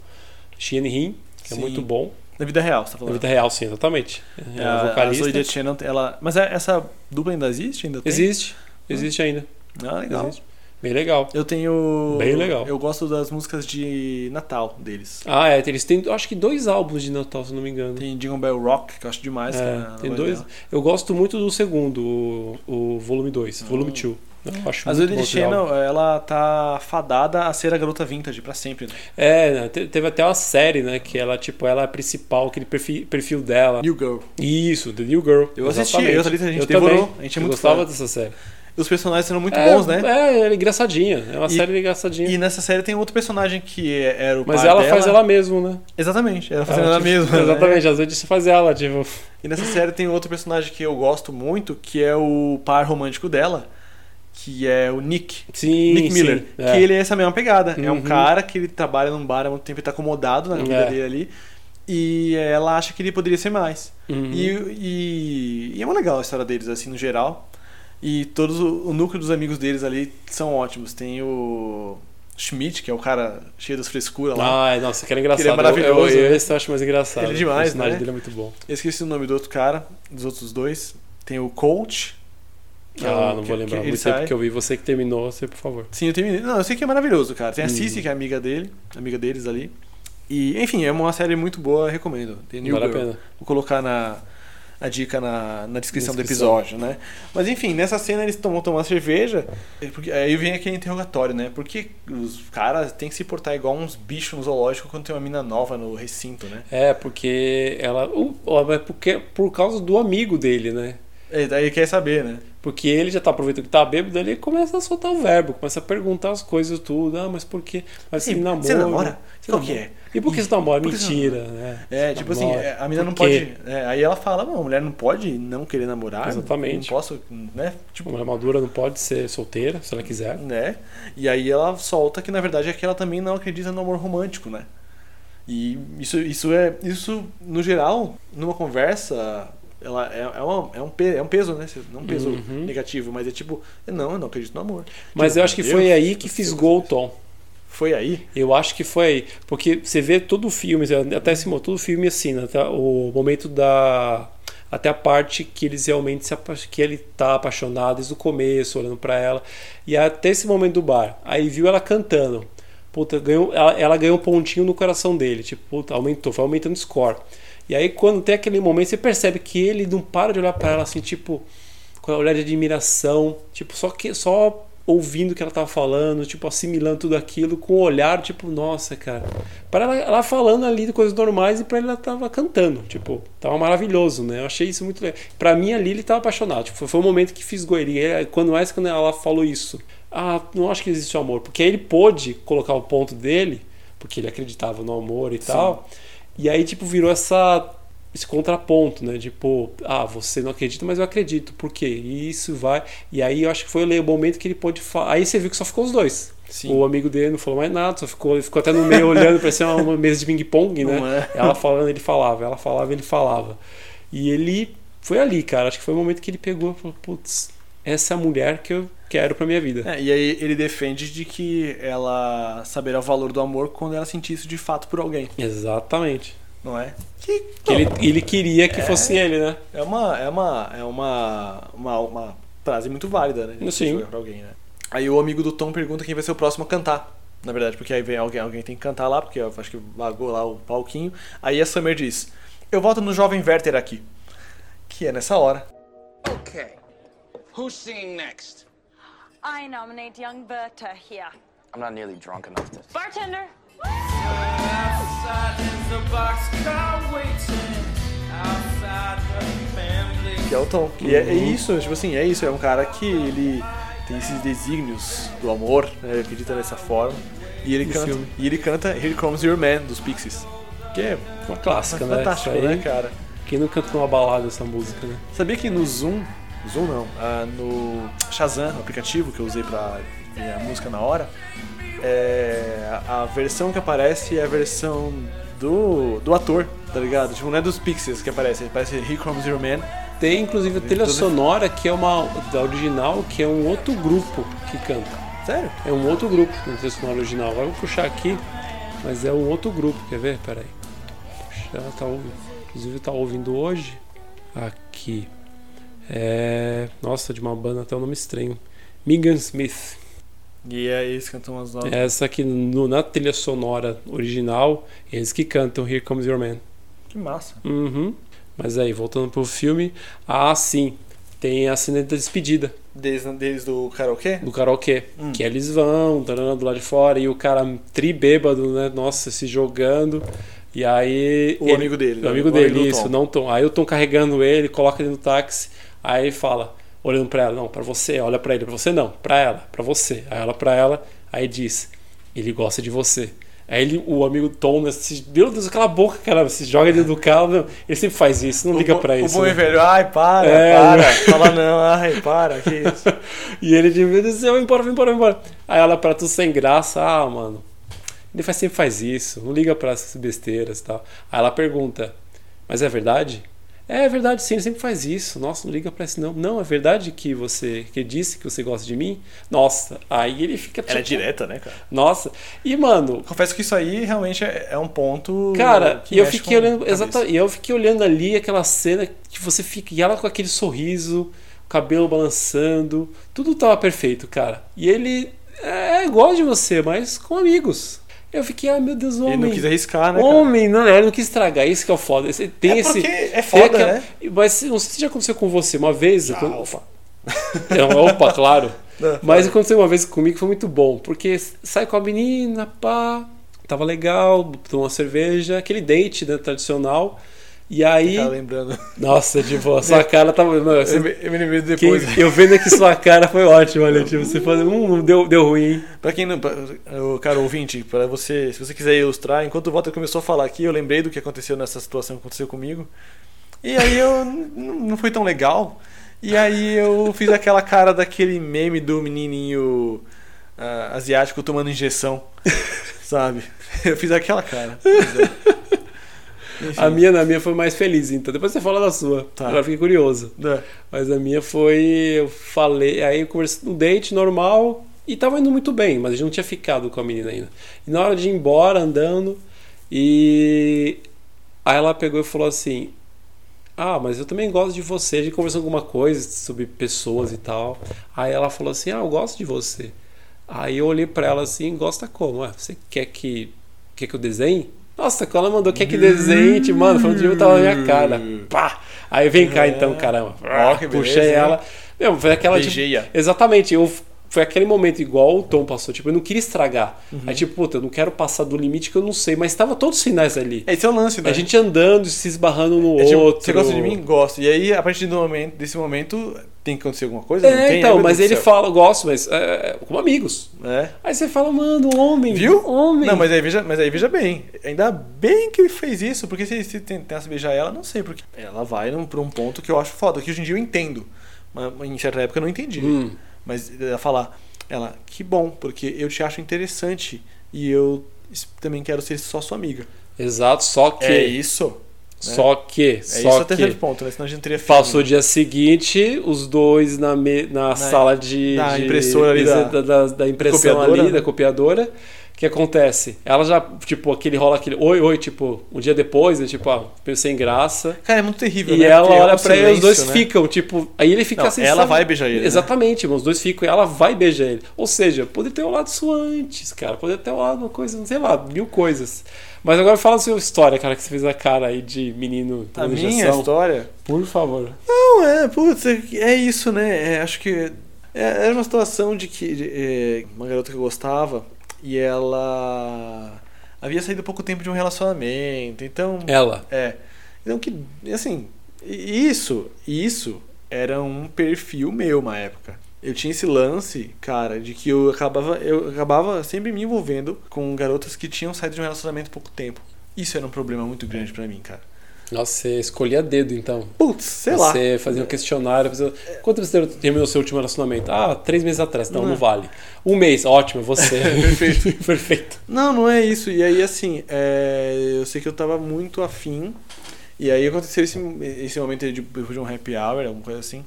Rin, que é Sim. muito bom. Na vida real, você tá Na falando. vida real, sim, exatamente. É, é a, a vocalista. Zoe Deschanel, ela... Mas é- essa dupla ainda existe? Ainda tem? Existe, existe ainda. Ah, legal. Existe. Bem legal. Eu tenho... Bem legal. Eu gosto das músicas de Natal deles. Ah, é, eles têm, acho que dois álbuns de Natal, se não me engano. Tem Jingle Bell Rock, que eu acho demais. É, a tem voz dois. dela. Eu gosto muito do segundo, o, o volume 2, volume 2. Eu acho esse álbum. Deschanel, ela tá fadada a ser a garota vintage pra sempre, né? É, né, te- teve até uma série, né, que ela, tipo, ela é a principal, aquele perfil, perfil dela. New Girl. Isso, The New Girl. Eu assisti, exatamente. eu e a gente Eu devorou, também. a gente é Eu muito gostava fã. dessa série. Os personagens eram muito é, bons, né? É, ela é engraçadinha. É uma E- série engraçadinha. E nessa série tem outro personagem que é- era o Mas ela dela. faz ela mesmo, né? Exatamente, ela fazendo Ela, ela tipo, mesma. (laughs) né? Exatamente, às vezes você faz ela, tipo. E nessa série tem outro personagem que eu gosto muito, que é o par romântico dela, que é o Nick. Sim, Nick Miller. sim, é. Que ele é essa mesma pegada. É um Uhum. cara que ele trabalha num bar há muito tempo e tá acomodado na vida É. dele ali. E ela acha que ele poderia ser mais. Uhum. E, e, e é uma legal a história deles, assim, no geral. E todos o, o núcleo dos amigos deles ali são ótimos. Tem o Schmidt, que é o cara cheio das frescuras lá. Ai, nossa, que era engraçado. Ele é maravilhoso, Eu, eu, né? esse eu acho mais engraçado. Ele é demais, O personagem né? dele é muito bom. Eu esqueci o nome do outro cara, dos outros dois. Tem o Coach. É ah, não que- vou lembrar. Muito tempo que eu vi. Você que terminou, você, por favor. Sim, eu terminei. Não, eu sei que é maravilhoso, cara. Tem a Hum. Cici, que é amiga dele, amiga deles ali. E, enfim, é uma série muito boa, recomendo. Tem New vale a Girl. pena. Vou colocar na, a dica na, na descrição, Descrição. do episódio, né? Mas enfim, nessa cena eles tomam tomando cerveja, e porque, aí vem aquele interrogatório, né? Porque os caras têm que se portar igual uns bichos no zoológico quando tem uma mina nova no recinto, né? É, porque ela. Uh, é porque, por causa do amigo dele, né? E daí quer saber, né? Porque ele já tá aproveitando que tá bêbado, ele começa a soltar o verbo, começa a perguntar as coisas tudo. Ah, mas por quê? Mas você namora. você namora? Você Qual que namora. é? E por que você namora? Por que você Mentira, né? É, Você tipo assim, namora. é, a menina não pode. é, aí ela fala, a mulher não pode não querer namorar. Exatamente. Não posso, né? Tipo, Uma mulher madura não pode ser solteira, se ela quiser. né? E aí ela solta que na verdade é que ela também não acredita no amor romântico, né? E isso, isso é. Isso, no geral, numa conversa, ela é, é, uma- é um, é um peso, né? Não um peso Uhum. negativo, mas é tipo, não, eu não acredito no amor. Mas Tipo, eu acho que meu foi Deus aí que fisgou o tom. Foi aí? Eu acho que foi aí. Porque você vê todo o filme, até Simão, todo o filme assim, né? até o momento da. Até a parte que eles realmente se apa- que ele tá apaixonado desde o começo, olhando pra ela. E até esse momento do bar. Aí viu ela cantando. Puta, ganhou, ela, ela ganhou um pontinho no coração dele. Tipo, puta, aumentou, foi aumentando o score. E aí quando tem aquele momento, você percebe que ele não para de olhar pra ela assim, tipo, com um olhar de admiração, tipo, só que só ouvindo o que ela tava falando, tipo, assimilando tudo aquilo com um olhar, tipo, nossa, cara. Para ela, ela falando ali de coisas normais e para ele ela tava cantando, tipo, tava maravilhoso, né? Eu achei isso muito legal. Para mim ali ele tava apaixonado, tipo, foi o momento que fisgou ele. Quando mais quando ela falou isso, ah, não acho que existe o amor, porque aí ele pôde colocar o ponto dele, porque ele acreditava no amor e tal. E aí tipo virou essa esse contraponto, né? Tipo, ah, você não acredita, mas eu acredito. Por quê? E isso vai. E aí eu acho que foi o momento que ele pôde falar. Aí você viu que só ficou os dois. Sim. O amigo dele não falou mais nada, só ficou, ele ficou até no meio olhando, parecia uma, (laughs) uma mesa de ping-pong, né? É? Ela falando, ele falava, ela falava, ele falava. E ele foi ali, cara. Acho que foi o momento que ele pegou e falou: putz, essa é a mulher que eu quero pra minha vida. É, e aí ele defende de que ela saberá o valor do amor quando ela sentir isso de fato por alguém, Exatamente. não é? Que, Que ele, ele queria que fosse ele, né? É uma, é uma, é uma, uma, uma frase muito válida, né? Sim. Pra alguém, né? Aí o amigo do Tom pergunta quem vai ser o próximo a cantar. Na verdade, porque aí vem alguém, alguém tem que cantar lá, porque eu acho que vagou lá o palquinho. Aí a Summer diz: Eu voto no jovem Werther aqui. Que é nessa hora. Okay. Who's singing next? I nominate young Berta here. I'm not nearly drunk enough to. Bartender! Que é o Tom. E é, é isso, tipo assim, é isso. É um cara que ele tem esses desígnios do amor, né? Ele acredita dessa forma. E ele, canta, filme. e ele canta Here Comes Your Man, dos Pixies. Que é Uma clássica, né? fantástico, né, cara? Quem não cantou uma balada essa música, né? Sabia que no Zoom Zoom não, ah, no Shazam, no aplicativo que eu usei pra ver a música na hora, é, a versão que aparece é a versão do, do ator, tá ligado? Tipo, não é dos Pixies que aparece, aparece Comes Your Man. Tem inclusive a trilha sonora que é uma da original, que é um outro grupo que canta. Sério? É um outro grupo na trilha sonora original. Agora eu vou puxar aqui, mas é um outro grupo, quer ver? Pera aí. Puxar, tá ouvindo. Inclusive tá ouvindo hoje. Aqui. É. Nossa, de uma banda até o nome estranho. Megan Smith. E aí eles cantam umas novas. Essa aqui no- na trilha sonora original, eles que cantam Here Comes Your Man. Que massa. Uhum. Mas aí, voltando pro filme. Ah, sim. Tem a cena da despedida Desde, desde o karaokê? do karaokê. Que eles vão, tarana, do lado de fora, e o cara tri bêbado, né? Nossa, se jogando. E aí. O amigo dele, O né? amigo O amigo dele, do isso, Tom. não Tom. Aí o Tom carregando ele, coloca ele no táxi. Aí fala, olhando pra ela, não, pra você, olha pra ele, pra você não, pra ela, pra você. Aí ela pra ela, aí diz, ele gosta de você. Aí ele, o amigo Tom, né, se, meu Deus, aquela boca, cara, se joga dentro do carro, não, ele sempre faz isso, não liga o, bo- pra isso. O bom né? velho, ai, para, É, para. né? (laughs) Fala não, ai, para, que isso. (laughs) E ele de meu Deus do céu, vai embora, vai embora, vai embora. Aí ela pra tudo sem graça, ah, mano. Ele faz, sempre faz isso, não liga pra essas besteiras e tal. Aí ela pergunta, mas é verdade? É, é verdade, sim, ele sempre faz isso. Nossa, não liga pra isso, não. Não, é verdade que você que disse que você gosta de mim? Nossa, aí ele fica Ela é direta, né, cara? Nossa, e mano, Confesso que isso aí realmente é, é um ponto. Cara, e eu fiquei olhando, cabeça. exata, e eu fiquei olhando ali aquela cena que você fica, e ela com aquele sorriso, o cabelo balançando, tudo tava perfeito, cara. E ele é igual de você, mas com amigos. Eu fiquei, ah, meu Deus, homem. Ele não quis arriscar, né? cara? Homem, não, ele não quis estragar, isso que é o foda. Tem É esse. é foda, né? Mas não sei se já aconteceu com você uma vez. Ah, quando- opa. é, opa, claro. (laughs) Não, Mas aconteceu uma vez comigo que foi muito bom. Porque sai com a menina, pá, tava legal, tomou uma cerveja, aquele date né, tradicional. E aí. Cara, lembrando. Nossa, tipo, a sua cara tava. Mano, você- Eu me, eu me lembrei quem- depois. eu vendo aqui sua cara foi ótimo, ali. Tipo, você falando, hum, deu, deu ruim, hein? Pra quem não. Pra, cara, ouvinte, pra você, se você quiser ilustrar, enquanto o Walter começou a falar aqui, eu lembrei do que aconteceu nessa situação que aconteceu comigo. E aí eu. não foi tão legal. E aí eu fiz aquela cara daquele meme do menininho ah, asiático tomando injeção. Sabe? Eu fiz aquela cara. Pois é. Enfim, A minha, na minha foi mais feliz, então. Depois você fala da sua. Tá. Agora eu fiquei curioso. né? Mas a minha foi. Eu falei. Aí eu conversei no date normal. E tava indo muito bem, mas a gente não tinha ficado com a menina ainda. E na hora de ir embora, andando. E. Aí ela pegou e falou assim: Ah, mas eu também gosto de você. A gente conversou alguma coisa sobre pessoas e tal. Aí ela falou assim: Ah, eu gosto de você. Aí eu olhei pra ela assim: Gosta como? Ah, você quer que. Quer que eu desenhe? Nossa, quando ela mandou quer que desenhe, tipo, mano, falando de mim, tava na minha cara. Pá! Aí vem cá então, caramba. Beleza, Puxei hein? ela. Meu, foi aquela. tipo, Beijeia. exatamente, eu. Foi aquele momento igual o Tom passou, tipo, eu não queria estragar. Uhum. Aí, tipo, puta, eu não quero passar do limite que eu não sei, mas tava todos os sinais ali. Esse é o lance, né? A gente andando, se esbarrando no É tipo, outro. Você gosta de mim? Gosto. E aí, a partir do momento, desse momento, tem que acontecer alguma coisa? não É, tem? então, meu mas ele fala, gosto, mas é, como amigos. É. Aí você fala, mano, homem. Viu? Homem. Não, mas aí, veja, mas aí veja bem. Ainda bem que ele fez isso, porque se, se tentasse beijar ela, não sei, porque ela vai num, pra um ponto que eu acho foda, que hoje em dia eu entendo. Mas em certa época eu não entendi. Hum. Mas ela falar, ela, que bom, porque eu te acho interessante e eu também quero ser só sua amiga. Exato, só que. É isso. Só que. É só isso o que. terceiro ponto, né? Senão a gente teria Passou o dia seguinte, os dois na, me- na, sala de. na de- impressora ali da- da, da, da impressão copiadora, ali, né? da copiadora. O que acontece? Ela já, tipo, aquele rola aquele. Oi, oi, tipo, um dia depois, né? Tipo, ah, meio sem graça. Cara, é muito terrível, E né? ela Porque é olha um pra ele, os dois né? ficam, tipo. Aí ele fica Não, assim. ela sabe? vai beijar ele, né? Exatamente, mas os dois ficam e ela vai beijar ele. Ou seja, poderia ter rolado isso antes, cara. Poderia ter rolado uma coisa, sei lá, mil coisas. Mas agora fala a sua história, cara, que você fez a cara aí de menino A minha injeção. história. Por favor. Não, é, putz, é, é isso, né? É, acho que é, era uma situação de que de, é, uma garota que eu gostava e ela havia saído pouco tempo de um relacionamento, então Ela. é, então que assim isso isso era um perfil meu uma época. Eu tinha esse lance, cara, de que eu acabava eu acabava sempre me envolvendo com garotas que tinham saído de um relacionamento há pouco tempo. Isso era um problema muito grande pra mim, cara. Nossa, você escolhia dedo então. Putz, sei lá. Você fazia um questionário. Fazia... Quanto você terminou seu último relacionamento? Ah, três meses atrás. Não, não, vale. Um mês, ótimo, você. (laughs) Perfeito. (laughs) Perfeito. Não, não é isso. E aí, assim, é, eu sei que eu tava muito afim. E aí aconteceu esse, esse momento de, de um happy hour, alguma coisa assim.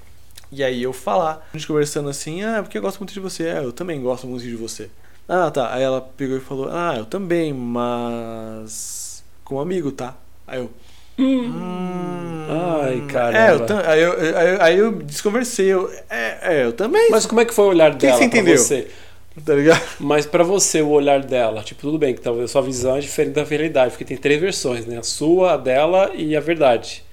E aí eu falar, a gente conversando assim, ah, porque eu gosto muito de você. É, eu também gosto muito de você. Ah, tá. Aí ela pegou e falou, ah, eu também, mas. Com um amigo, tá? Aí eu. Hum, Ai, caramba. É, eu aí, eu, aí, eu- aí eu desconversei. Eu, é, é, eu também. Mas como é que foi o olhar dela você pra entendeu? você? Tá ligado? Mas pra você, o olhar dela, tipo, tudo bem que talvez a sua visão é diferente da realidade, porque tem três versões, né? A sua, a dela e a verdade.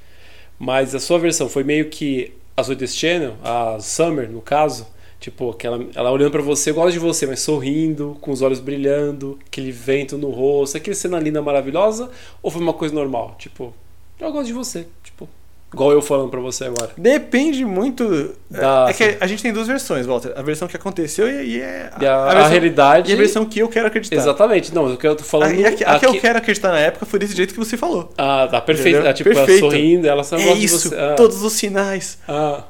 Mas a sua versão foi meio que a Zoe Channel, a Summer, no caso, tipo, que ela, ela olhando pra você, eu gosto de você, mas sorrindo, com os olhos brilhando, aquele vento no rosto, aquele cena linda, maravilhosa, ou foi uma coisa normal? Tipo, eu gosto de você, tipo, igual eu falando pra você agora. Depende muito. Da- é que a gente tem duas versões, Walter. A versão que aconteceu e, e é E a, a versão, realidade. E a versão que eu quero acreditar. Exatamente, não, o que eu tô A, falando. e a, que- a que eu quero acreditar na época foi desse jeito que você falou. Ah, tá perfeito. Entendeu? Ah, tipo, ela Perfeito. sorrindo, ela só é isso, você. Ah, todos os sinais. ah,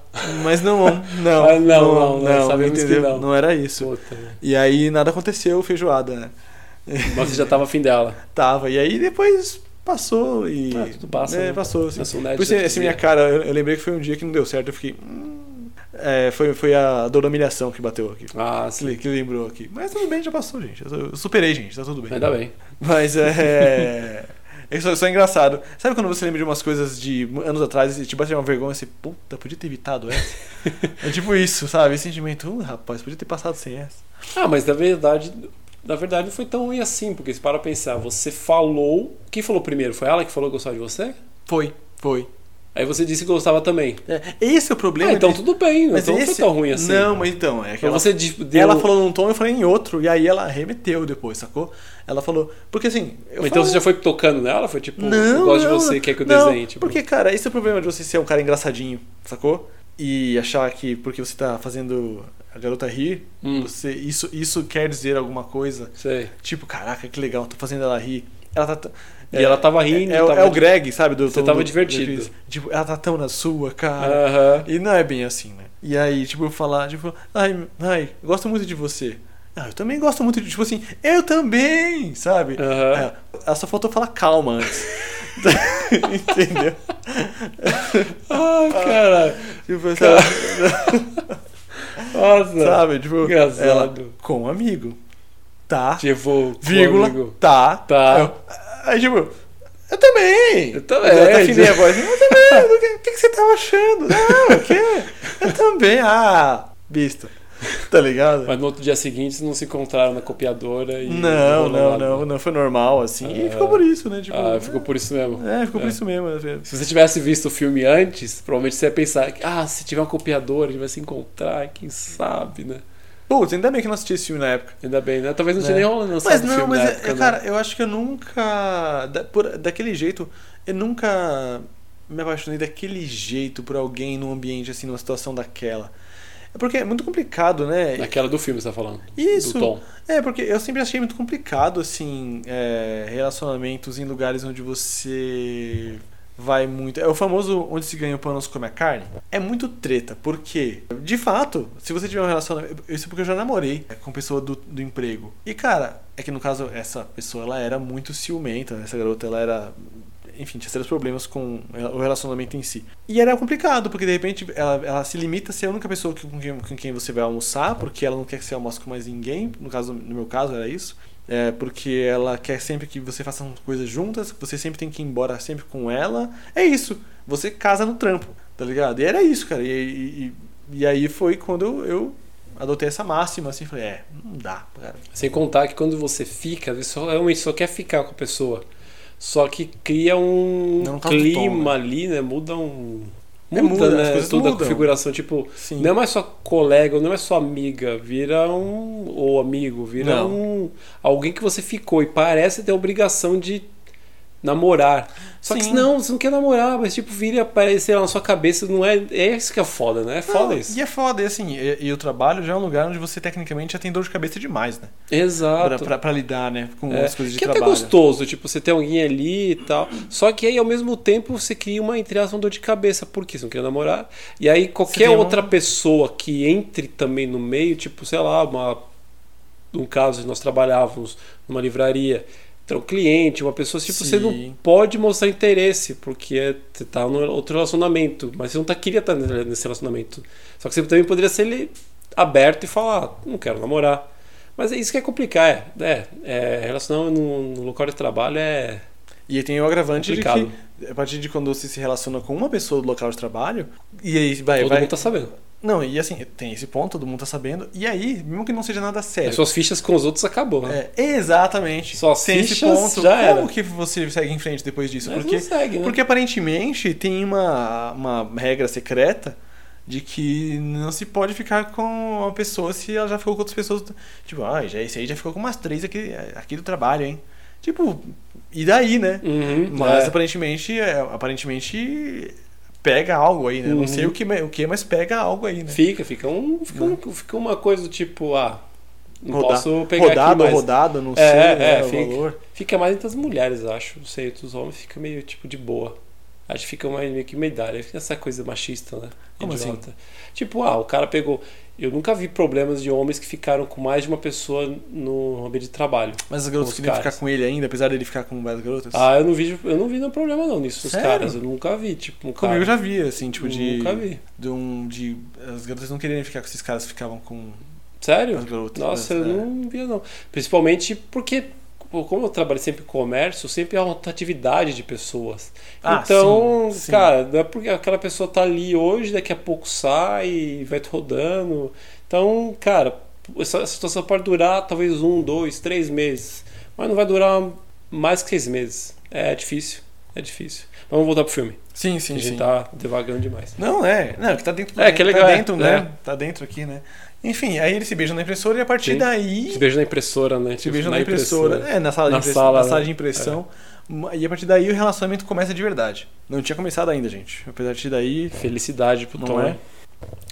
Mas não, não. (laughs) Ah, não, não, não, sabemos que entendeu? não. era isso. puta. E aí nada aconteceu, feijoada, né? Mas você já tava afim dela. (laughs) Tava. E aí depois passou e. Ah, tudo passa, É, né? passou. Assim. Eu sou nerd, Por isso, essa minha dizia. cara, eu, eu lembrei que foi um dia que não deu certo. Eu fiquei. hum, é, foi, foi a dor da humilhação que bateu aqui. Ah, sim. que lembrou aqui. Mas tudo bem, já passou, gente. Eu, superei, gente. Tá tudo bem. Ainda bem. Mas é. (laughs) É só, só engraçado. Sabe quando você lembra de umas coisas de anos atrás e te bate uma vergonha e você, puta, podia ter evitado essa? (laughs) é tipo isso, sabe? Esse sentimento, uh, rapaz, podia ter passado sem essa. Ah, mas na verdade. Na verdade não foi tão ruim assim, porque se para pensar, você falou. Quem falou primeiro? Foi ela que falou que gostava de você? Foi, foi. Aí você disse que gostava também. É, esse é o problema. Ah, então de- tudo bem, Mas então não foi esse- tão ruim assim. Não, mas então, é que ela, você deu... ela falou num tom, eu falei em outro, e aí ela remeteu depois, sacou? Ela falou. Porque assim. Eu Então você já foi tocando nela? Foi tipo, Não, eu gosto não, de você, quer que eu não, desenhe? Tipo, Porque, cara, esse é o problema de você ser um cara engraçadinho, sacou? E achar que porque você tá fazendo a garota rir, Hum. você, isso, isso quer dizer alguma coisa. Sei. Tipo, caraca, que legal, tô fazendo ela rir. Ela tá. E ela tava rindo, É, é o- tava é o Greg, sabe? Do, Você do- tava do- divertido. do- Tipo, ela tá tão na sua, cara. Aham. E não é bem assim, né? E aí, tipo, eu falar, tipo, ai, ai, gosto muito de você. Ah, eu também gosto muito de, tipo assim, eu também, sabe? Aham. Aí, ela só faltou falar calma antes. (laughs) Entendeu? Ai, cara. Tipo, sabe? (laughs) Nossa. sabe? Tipo, Engraçado. ela, com um amigo. Tá. Tipo, Vírgula. amigo. Tá. Tá. Eu- aí, tipo, eu também. Eu também. Eu até afinei a voz. Eu também. O que, que você tava achando? Não, o quê? Eu também. Ah, besta. (laughs) Tá ligado? Mas no outro dia seguinte não se encontraram na copiadora e. Não, não, nada. não, não foi normal, assim. E Ah. ficou por isso, né? Tipo, Ah, ficou por isso mesmo. É, ficou por É. isso mesmo. né? Se você tivesse visto o filme antes, provavelmente você ia pensar que, ah, se tiver uma copiadora, a gente vai se encontrar, quem sabe, né? Putz, ainda bem que eu não assisti esse filme na época. Ainda bem, né? Talvez não tinha É. nem rolado lançado Mas não, filme mas é- época, é, né? cara, eu acho que eu nunca. da- por- daquele jeito, eu nunca me apaixonei daquele jeito por alguém num ambiente assim, numa situação daquela. É porque é muito complicado, né? Naquela do filme você tá falando. Isso. Do Tom. É, porque eu sempre achei muito complicado, assim, é, relacionamentos em lugares onde você vai muito. É o famoso onde se ganha o pão não se come a carne. É muito treta, porque, de fato, se você tiver um relacionamento. Isso é porque eu já namorei com pessoa do, do emprego. E, cara, é que no caso, essa pessoa ela era muito ciumenta, essa garota ela era. Enfim, tinha sérios problemas com o relacionamento em si. E era complicado, porque de repente ela, ela se limita a ser a única pessoa que- com, quem, com quem você vai almoçar, porque ela não quer que você almoce com mais ninguém. No, caso, no meu caso, era isso. É, porque ela quer sempre que você faça coisas juntas, você sempre tem que ir embora sempre com ela. É isso. Você casa no trampo, tá ligado? E era isso, cara. E, e, e- aí foi quando eu, eu adotei essa máxima, assim, falei, é, não dá, cara. Sem contar que quando você fica, você realmente só quer ficar com a pessoa. Só que cria um causa clima tom, né? ali, né? Muda um. É, Muda, muda, as né? Toda a mudam. configuração. Tipo, Sim. não é mais só colega, não é só amiga, vira um. Ou amigo, vira Não. um. Alguém que você ficou e parece ter a obrigação de namorar. Só que Sim. não, você não quer namorar, mas tipo, vira aparecer lá na sua cabeça, não é. É isso que é foda, né? É foda Não, isso. E é foda, e assim, e, e o trabalho já é um lugar onde você tecnicamente já tem dor de cabeça demais, né? Pra, Exato. pra, pra lidar, né? Com É, as coisas de que é até trabalho. gostoso, tipo, você tem alguém ali e tal. Só que aí, ao mesmo tempo, você cria uma, uma dor de cabeça, porque você não quer namorar. E aí, qualquer tem um- outra pessoa que entre também no meio, tipo, sei lá, uma, um caso, nós trabalhávamos numa livraria, então, um cliente, uma pessoa, tipo, você não Sim. pode mostrar interesse, porque é- você tá num outro relacionamento, mas você não tá, queria estar nesse relacionamento. Só que você também poderia ser ele aberto e falar, "Ah, não quero namorar. Mas é isso que é complicar, é. É, é relacionar no, no local de trabalho é. E aí tem o agravante de Complicado. que, a partir de quando você se relaciona com uma pessoa do local de trabalho, e aí vai. todo vai... mundo tá sabendo. Não, e assim, tem esse ponto, todo mundo tá sabendo. E aí, mesmo que não seja nada sério. As suas fichas com os outros acabou, né? É, exatamente. Suas tem esse fichas ponto. já Como era. que você segue em frente depois disso? Mas porque segue, né? porque aparentemente tem uma, uma regra secreta de que não se pode ficar com uma pessoa se ela já ficou com outras pessoas. Tipo, ah, já, esse aí já ficou com umas três aqui, aqui do trabalho, hein? Tipo, e daí, né? Uhum, Mas é. aparentemente, é, aparentemente pega algo aí, né? Não Uhum. sei o que, o que, mas pega algo aí, né? Fica, fica, um, fica, um, fica uma coisa do tipo, ah, não Roda- posso pegar rodado aqui ou mais. rodado, não É, sei é, né, fica. valor. Fica mais entre as mulheres, acho. Não sei, entre os homens fica meio tipo de boa. Acho que fica meio que medalha. Fica essa coisa machista, né? Como assim? Tipo, ah, o cara pegou. Eu nunca vi problemas de homens que ficaram com mais de uma pessoa no ambiente de trabalho. Mas as garotas queriam ficar com ele ainda, apesar dele ficar com várias garotas? Ah, eu não vi, eu não vi nenhum problema não nisso, os caras. Eu nunca vi, tipo, um cara. Comigo eu já vi, assim, tipo, de. Nunca vi. De um. De, as garotas não quererem ficar com esses caras ficavam com Sério? as garotas. Nossa, né? eu É. não via não. Principalmente porque, como eu trabalho sempre em comércio, sempre há uma rotatividade de pessoas. Ah, então, sim, sim. cara, não é porque aquela pessoa tá ali hoje, daqui a pouco sai e vai rodando. Então, cara, essa situação pode durar talvez um, dois, três meses. Mas não vai durar mais que seis meses. É difícil. É difícil. Vamos voltar pro filme. Sim, sim, a gente sim. tá devagando demais. Não, é. Não, que tá dentro É, que é legal, Tá é, dentro, é. né? Tá dentro aqui, né? Enfim, aí eles se beijam na impressora e a partir Sim. daí. Se beija na impressora, né? Se beijam na impressora. É, na sala, Na de, impressão, sala, na né? sala de impressão. E a partir daí o relacionamento começa de verdade. Não tinha começado ainda, gente. A partir daí. Felicidade pro Tom. é?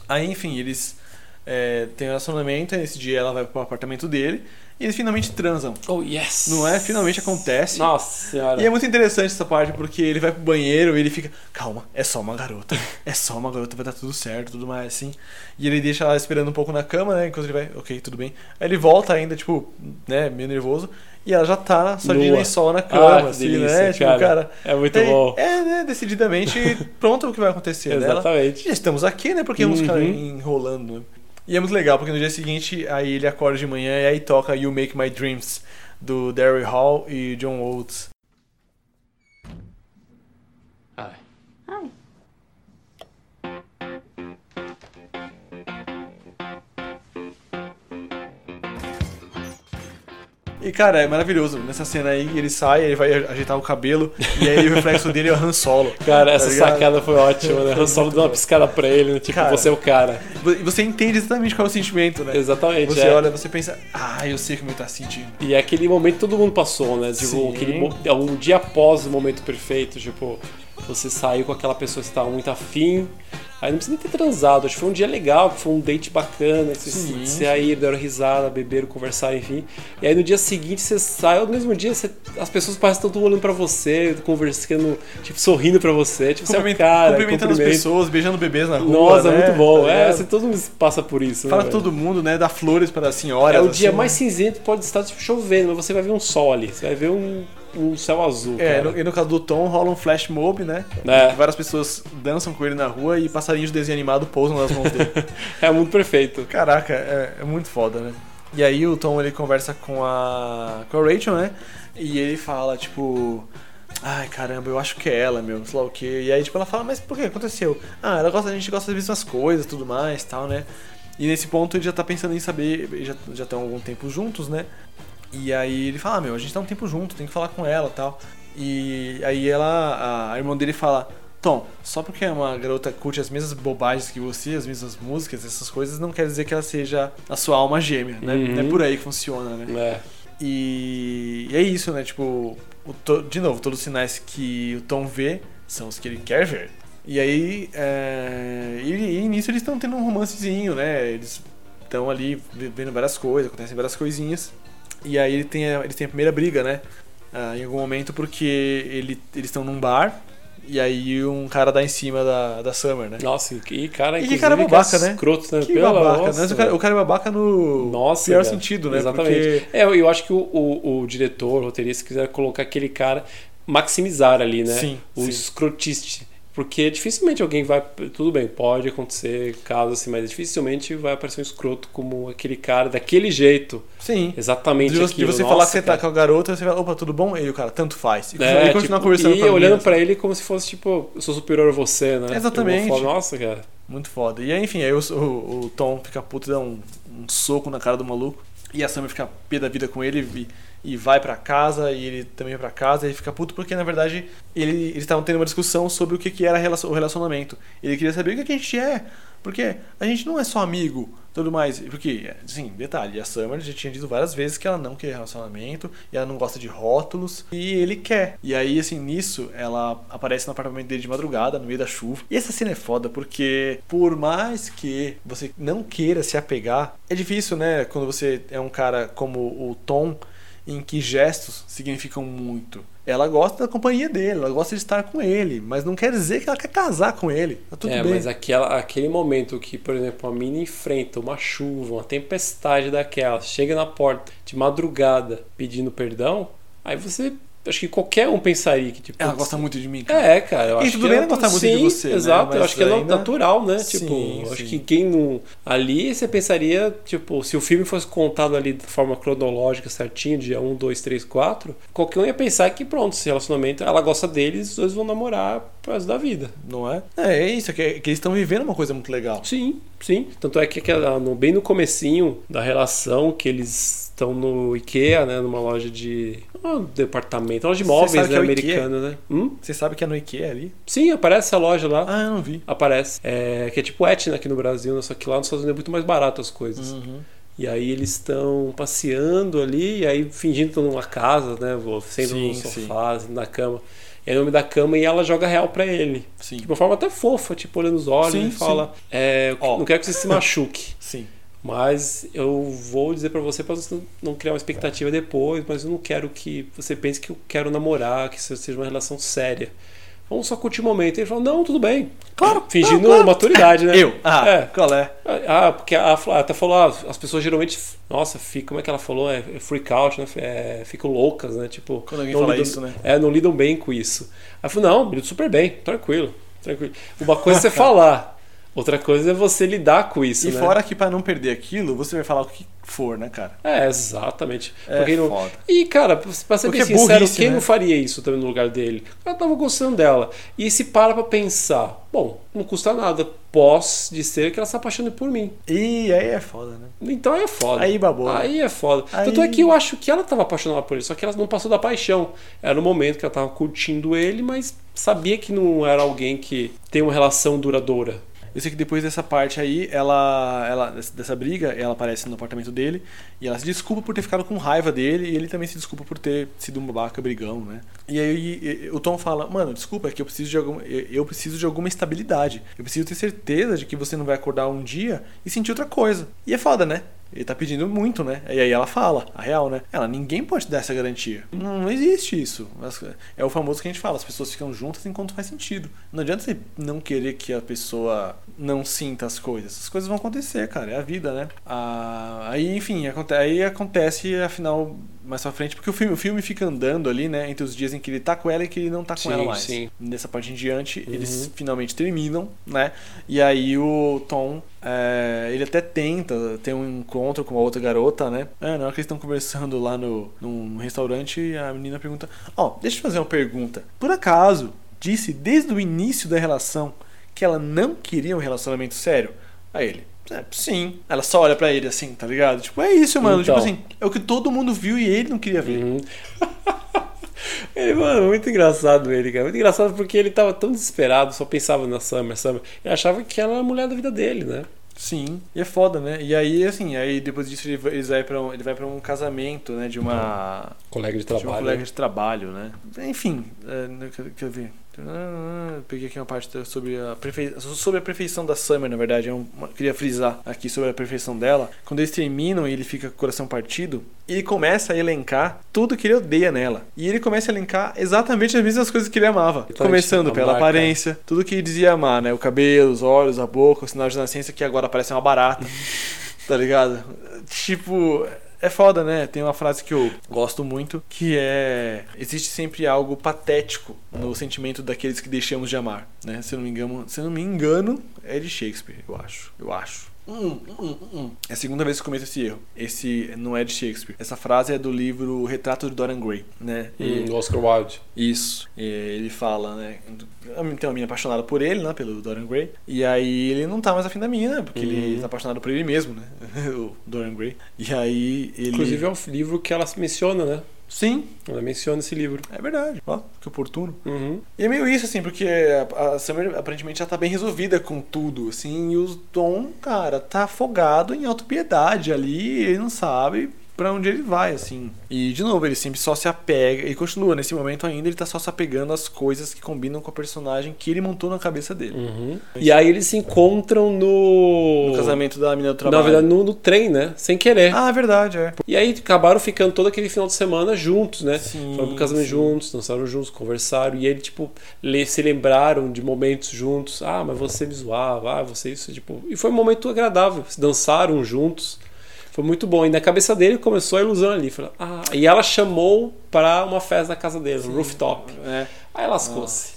Aí, enfim, eles é, têm um relacionamento. Esse dia ela vai pro apartamento dele. E eles finalmente transam. Oh, yes! Não é? Finalmente acontece. Nossa senhora. E é muito interessante essa parte, porque ele vai pro banheiro e ele fica, calma, é só uma garota. (laughs) É só uma garota, vai dar tudo certo, tudo mais assim. E ele deixa ela esperando um pouco na cama, né? Enquanto ele vai, ok, tudo bem. Aí ele volta ainda, tipo, né, meio nervoso. E ela já tá só de lençol na Ah, cama, que assim, delícia, né? Tipo, cara. cara. É muito bom. É, né? Decididamente (laughs) pronto o que vai acontecer. né? Exatamente. já estamos aqui, né? Porque vamos ficar Uhum. enrolando, né? E é muito legal, porque no dia seguinte, aí ele acorda de manhã e aí toca You Make My Dreams, do Daryl Hall e John Oates. E cara, é maravilhoso. Nessa cena aí, ele sai, ele vai ajeitar o cabelo, e aí o reflexo dele é o Han Solo. Cara, tá essa ligado? sacada foi ótima, né? O Solo deu uma piscada pra ele, né? Tipo, Cara. você é o cara. E você entende exatamente qual é o sentimento, né? Exatamente. Você é. olha, você pensa, ah, eu sei como ele tá se sentindo. E é aquele momento que todo mundo passou, né? Tipo, Sim. aquele é um dia após o momento perfeito, tipo, você saiu com aquela pessoa que você tava muito afim. Aí não precisa nem ter transado, acho que foi um dia legal, foi um date bacana, vocês Sim. se aí deram risada, beberam, conversaram, enfim. E aí no dia seguinte você sai, no mesmo dia você- as pessoas parecem estão olhando pra você, conversando, tipo, sorrindo pra você, tipo, você é Cumprimen- cara, cumprimentando as pessoas, beijando bebês na rua. Nossa, né? muito bom. É, ligado? você, todo mundo passa por isso. né, Fala velho? todo mundo, né? Dá flores para as senhoras. É o dia assim, mais né? cinzento, pode estar tipo, chovendo, mas você vai ver um sol ali. Você vai ver um, um céu azul. É, cara. no, e no caso do Tom rola um flash mob, né? É. Várias pessoas dançam com ele na rua e passarinhos de desenho animado pousam nas mãos dele. (laughs) É muito perfeito. Caraca, é, é muito foda, né? E aí o Tom ele conversa com a com a Rachel, né? E ele fala tipo, ai caramba, eu acho que é ela, meu, sei lá o quê. E aí tipo ela fala, mas por que aconteceu? Ah, ela gosta, a gente gosta das mesmas coisas, tudo mais, tal, né? E nesse ponto ele já tá pensando em saber, já já estão há algum tempo juntos, né? E aí ele fala, ah, meu, a gente tá um tempo junto, tem que falar com ela, tal. E aí ela, a, irmã dele fala, Tom, só porque uma garota curte as mesmas bobagens que você, as mesmas músicas, essas coisas, não quer dizer que ela seja a sua alma gêmea, né? Uhum. Não é por aí que funciona, né? É. E, e é isso, né? Tipo, o to- de novo, todos os sinais que o Tom vê são os que ele quer ver. E aí, é, e, e nisso eles estão tendo um romancezinho, né? Eles estão ali vendo várias coisas, acontecem várias coisinhas. E aí ele tem a, eles têm a primeira briga, né? Ah, em algum momento, porque ele, eles estão num bar e aí um cara dá em cima da, da Summer, né? Nossa, e que cara, E que cara babaca, né? Escroto, né? Que Pela babaca, nossa, mas o cara, o cara é babaca no Nossa, pior cara. sentido, né? Exatamente. Porque É, eu eu acho que o, o, o diretor, o roteirista, quiser colocar aquele cara, maximizar ali, né? Sim, o sim. escrotiste. Porque dificilmente alguém vai. Tudo bem, pode acontecer casos assim, mas dificilmente vai aparecer um escroto como aquele cara, daquele jeito. Sim. Exatamente De você, de você Nossa, falar que você tá com a garota, você fala, opa, tudo bom? E o cara, tanto faz. E, É, e continuar tipo, conversando e com a olhando pra ele como se fosse tipo, eu sou superior a você, né? Exatamente. Eu vou falar, Nossa, cara. Muito foda. E aí, enfim, aí o, o- o Tom fica puto e dá um, um soco na cara do maluco. E a Summer fica pé da vida com ele e, e vai pra casa. E ele também vai pra casa e fica puto porque, na verdade, ele- eles estavam tendo uma discussão sobre o que, que era o relacionamento. Ele queria saber o que, que a gente é. Porque a gente não é só amigo, tudo mais. Porque, sim, detalhe, a Summer já tinha dito várias vezes que ela não quer relacionamento e ela não gosta de rótulos. E ele quer. E aí, assim, nisso, ela aparece no apartamento dele de madrugada, no meio da chuva. E essa cena é foda porque, por mais que você não queira se apegar, é difícil, né? Quando você é um cara como o Tom, em que gestos significam muito. Ela gosta da companhia dele, ela gosta de estar com ele, mas não quer dizer que ela quer casar com ele. Tá tudo é, bem. mas aquela, aquele momento que, por exemplo, a mina enfrenta uma chuva, uma tempestade daquela, chega na porta de madrugada pedindo perdão, aí você. Acho que qualquer um pensaria que, tipo. Ela gosta muito de mim, cara. É, cara, eu E acho tudo que bem ela ela gostar muito sim, de você, né? Exato, eu Mas acho que é ainda- natural, né? Sim, tipo, eu acho sim. que quem não. Ali você pensaria, tipo, se o filme fosse contado ali de forma cronológica, certinho, dia 1, 2, 3, 4, qualquer um ia pensar que pronto, esse relacionamento, ela gosta deles, os dois vão namorar pro resto da vida. Não é? É, é isso, é que, é que eles estão vivendo uma coisa muito legal. Sim, sim. Tanto é que aquela- no, bem no comecinho da relação que eles estão no IKEA, né? Numa loja de. Um departamento, loja de móveis que né, é americana, né? Hum? Você sabe que é no IKEA ali? Sim, aparece a loja lá. Ah, eu não vi. Aparece. É, que é tipo Etna aqui no Brasil, né? só que lá nos Estados Unidos é muito mais barato as coisas. Uhum. E aí eles estão passeando ali, e aí fingindo que estão numa casa, né? Sendo Sim, no sim. sofá, sendo na cama. E aí o nome da cama e ela joga real pra ele. Sim. De uma forma até fofa, tipo, olhando nos olhos Sim, e fala: é, não quero que você se (laughs) machuque. Sim. Mas eu vou dizer pra você pra você não criar uma expectativa depois, mas eu não quero que você pense que eu quero namorar, que isso seja uma relação séria. Vamos só curtir o momento. Ele falou, não, tudo bem. Claro, Fingindo claro, claro. maturidade, né? Eu? Ah, É. qual é? Ah, porque a até falou, ah, as pessoas geralmente, nossa, fica, como é que ela falou? É, é freak out, né? É, ficam loucas, né? Tipo, Quando alguém não fala lidam- isso, né? É, não lidam bem com isso. Aí eu falei, não, lido super bem, tranquilo, tranquilo. Uma coisa é você falar, outra coisa é você lidar com isso, E né? fora que pra não perder aquilo, você vai falar o que for, né, cara? É, exatamente. É Porque não... foda. E, cara, pra ser Porque bem é sincero, burrice, quem né? não faria isso também no lugar dele? Ela tava gostando dela. E se para pra pensar, bom, não custa nada, pós de ser que ela se apaixone por mim. E aí é foda, né? Então é foda. Aí babou. Aí é foda. Aí- Tanto é que eu acho que ela tava apaixonada por ele, só que ela não passou da paixão. Era o momento que ela tava curtindo ele, mas sabia que não era alguém que tem uma relação duradoura. Eu sei que depois dessa parte aí, ela, ela dessa- briga, ela aparece no apartamento dele e ela se desculpa por ter ficado com raiva dele e ele também se desculpa por ter sido um babaca brigão, né? E aí o Tom fala: "Mano, desculpa, é que eu preciso de alguma eu preciso de alguma estabilidade. Eu preciso ter certeza de que você não vai acordar um dia e sentir outra coisa". E é foda, né? Ele tá pedindo muito, né? E aí ela fala, a real, né? Ela, ninguém pode dar essa garantia. Não, não existe isso. É o famoso que a gente fala, as pessoas ficam juntas enquanto faz sentido. Não adianta você não querer que a pessoa não sinta as coisas. As coisas vão acontecer, cara. É a vida, né? Ah, aí, enfim, aí acontece afinal mais pra frente, porque o filme, o filme fica andando ali, né? Entre os dias em que ele tá com ela e que ele não tá com Sim, ela mais. sim. Nessa parte em diante, eles finalmente terminam, né? E aí o Tom, é, ele até tenta ter um encontro com a outra garota, né? É, na hora que eles estão conversando lá no, num restaurante, a menina pergunta: Ó, deixa eu fazer uma pergunta. Por acaso, disse desde o início da relação que ela não queria um relacionamento sério? Aí ele. "É, sim. Ela só olha pra ele assim, tá ligado? Tipo, é isso, mano. Então. Tipo assim, é o que todo mundo viu e ele não queria ver. Uhum. (laughs) Ele, mano, muito engraçado ele, cara. Muito engraçado porque ele tava tão desesperado, só pensava na Summer, Summer. Ele achava que ela era a mulher da vida dele, né? Sim, e é foda, né? E aí, assim, aí depois disso ele vai, ele pra um, ele vai pra um casamento, né? De uma, Colega de de trabalho. colega né? de trabalho, né? Enfim, é, quer ver? Peguei aqui uma parte sobre a, perfe... sobre a perfeição da Summer, na verdade. Eu uma- queria frisar aqui sobre a perfeição dela. Quando eles terminam e ele fica com o coração partido, ele começa a elencar tudo que ele odeia nela. E ele começa a elencar exatamente as mesmas coisas que ele amava. Então, Começando pela aparência, tudo que ele dizia amar, né? O cabelo, os olhos, a boca, o sinal de nascença que agora parece uma barata. (laughs) tá ligado? Tipo, é foda, né? Tem uma frase que eu gosto muito, que é existe sempre algo patético no sentimento daqueles que deixamos de amar, né? Se eu não me engano, se não me engano, é de Shakespeare, eu acho. Eu acho. Hum, hum, hum. É a segunda vez que eu cometo esse erro. Esse não é de Shakespeare. Essa frase é do livro Retrato de Dorian Gray, né? Hum, do Oscar Wilde. Isso. E ele fala, né? Tem uma menina apaixonada por ele, né? Pelo Dorian Gray. E aí ele não tá mais afim da menina, porque ele tá apaixonado por ele mesmo, né? (laughs) o Dorian Gray. E aí ele. Inclusive é um livro que ela menciona, né? Sim, Ela menciona esse livro. é verdade. Ó, que oportuno. Uhum. E é meio isso, assim, porque a, a Summer aparentemente já tá bem resolvida com tudo, assim, e o Tom, cara, tá afogado em autopiedade ali, ele não sabe pra onde ele vai, assim. E, de novo, ele sempre só se apega, e continua, nesse momento ainda, ele tá só se apegando às coisas que combinam com a personagem que ele montou na cabeça dele. Uhum. E aí eles se encontram no. No casamento da menina do Na trabalho. verdade, no, no trem, né? Sem querer. Ah, é verdade, é. E aí acabaram ficando todo aquele final de semana juntos, né? Sim, Foram pro casamento sim. juntos, dançaram juntos, conversaram. E ele, tipo, se lembraram de momentos juntos. Ah, mas você me zoava, ah, você isso, tipo. E foi um momento agradável. Dançaram juntos. Foi muito bom. E na cabeça dele começou a ilusão ali. Falou, ah, e ela chamou pra uma festa na casa dele, no rooftop. É. Aí lascou-se.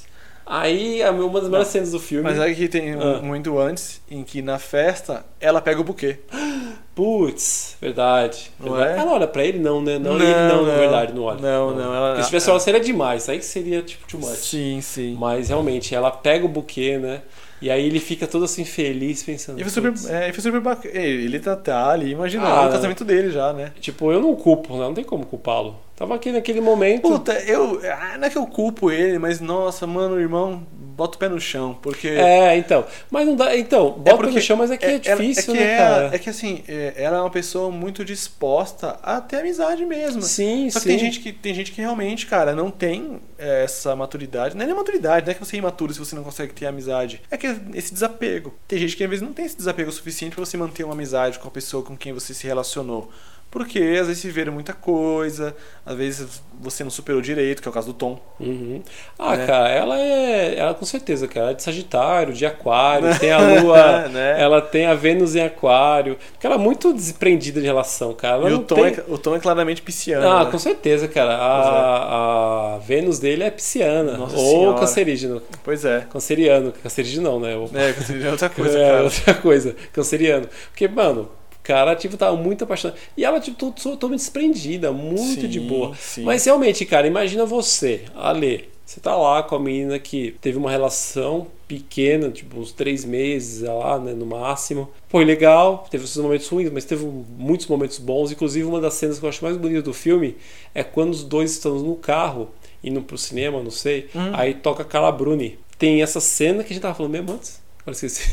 Aí, a- uma das melhores cenas do filme. Mas é que tem Ah. muito antes, em que na festa, ela pega o buquê. (gasps) Putz, verdade. Não verdade. é? Ela olha pra ele? Não, né? Não, ele não, na verdade, não olha. Não, não. Ela, Porque se tivesse olhado, seria demais. Aí que seria, tipo, too much. Sim, sim. Mas realmente, ela pega o buquê, né? E aí ele fica todo assim feliz, pensando. E foi super, é, e foi super bacana. Ele tá, tá ali imaginando Ah, o casamento dele já, né? Tipo, eu não culpo, né? Não tem como culpá-lo. Tava aqui naquele momento. Puta, eu. ah, Não é que eu culpo ele, mas nossa, mano, irmão, bota o pé no chão. Porque. É, então. Mas não dá. Então, É bota no chão, mas é que é, ela- difícil, que né, é, cara? É que assim, é, ela é uma pessoa muito disposta a ter amizade mesmo. Sim, Só que sim. tem gente que, tem gente que realmente, cara, não tem é, essa maturidade. Não é nem maturidade, não é que você é imaturo se você não consegue ter amizade. É que esse desapego. Tem gente que às vezes não tem esse desapego suficiente pra você manter uma amizade com a pessoa com quem você se relacionou. Porque às vezes se viram muita coisa, às vezes você não superou direito, que é o caso do Tom. Uhum. Ah, Né? cara, ela é. Ela com certeza, cara, é de Sagitário, de Aquário, tem a (laughs) Lua, Né? ela tem a Vênus em Aquário. Porque ela é muito desprendida de relação, cara. Ela e o Tom, tem... é, o Tom é claramente pisciano. Ah, né? com certeza, cara. A, a Vênus dele é pisciana. Nossa ou Senhora. cancerígeno. Pois é. Canceriano. Cancerígeno não, né? É, é outra (laughs) coisa, é, outra coisa. Canceriano. Porque, mano, cara, tipo, tava muito apaixonado. E ela, tipo, to- totalmente desprendida, muito Sim, de boa. sim. Mas realmente, cara, imagina você, Ale. Você tá lá com a menina que teve uma relação pequena, tipo, uns três meses, lá, né, no máximo. Foi legal, teve os seus momentos ruins, mas teve muitos momentos bons. Inclusive, uma das cenas que eu acho mais bonita do filme é quando os dois estão no carro, indo pro cinema, não sei. Hum. Aí toca Carla Bruni. Tem essa cena que a gente tava falando mesmo antes. Agora esqueci.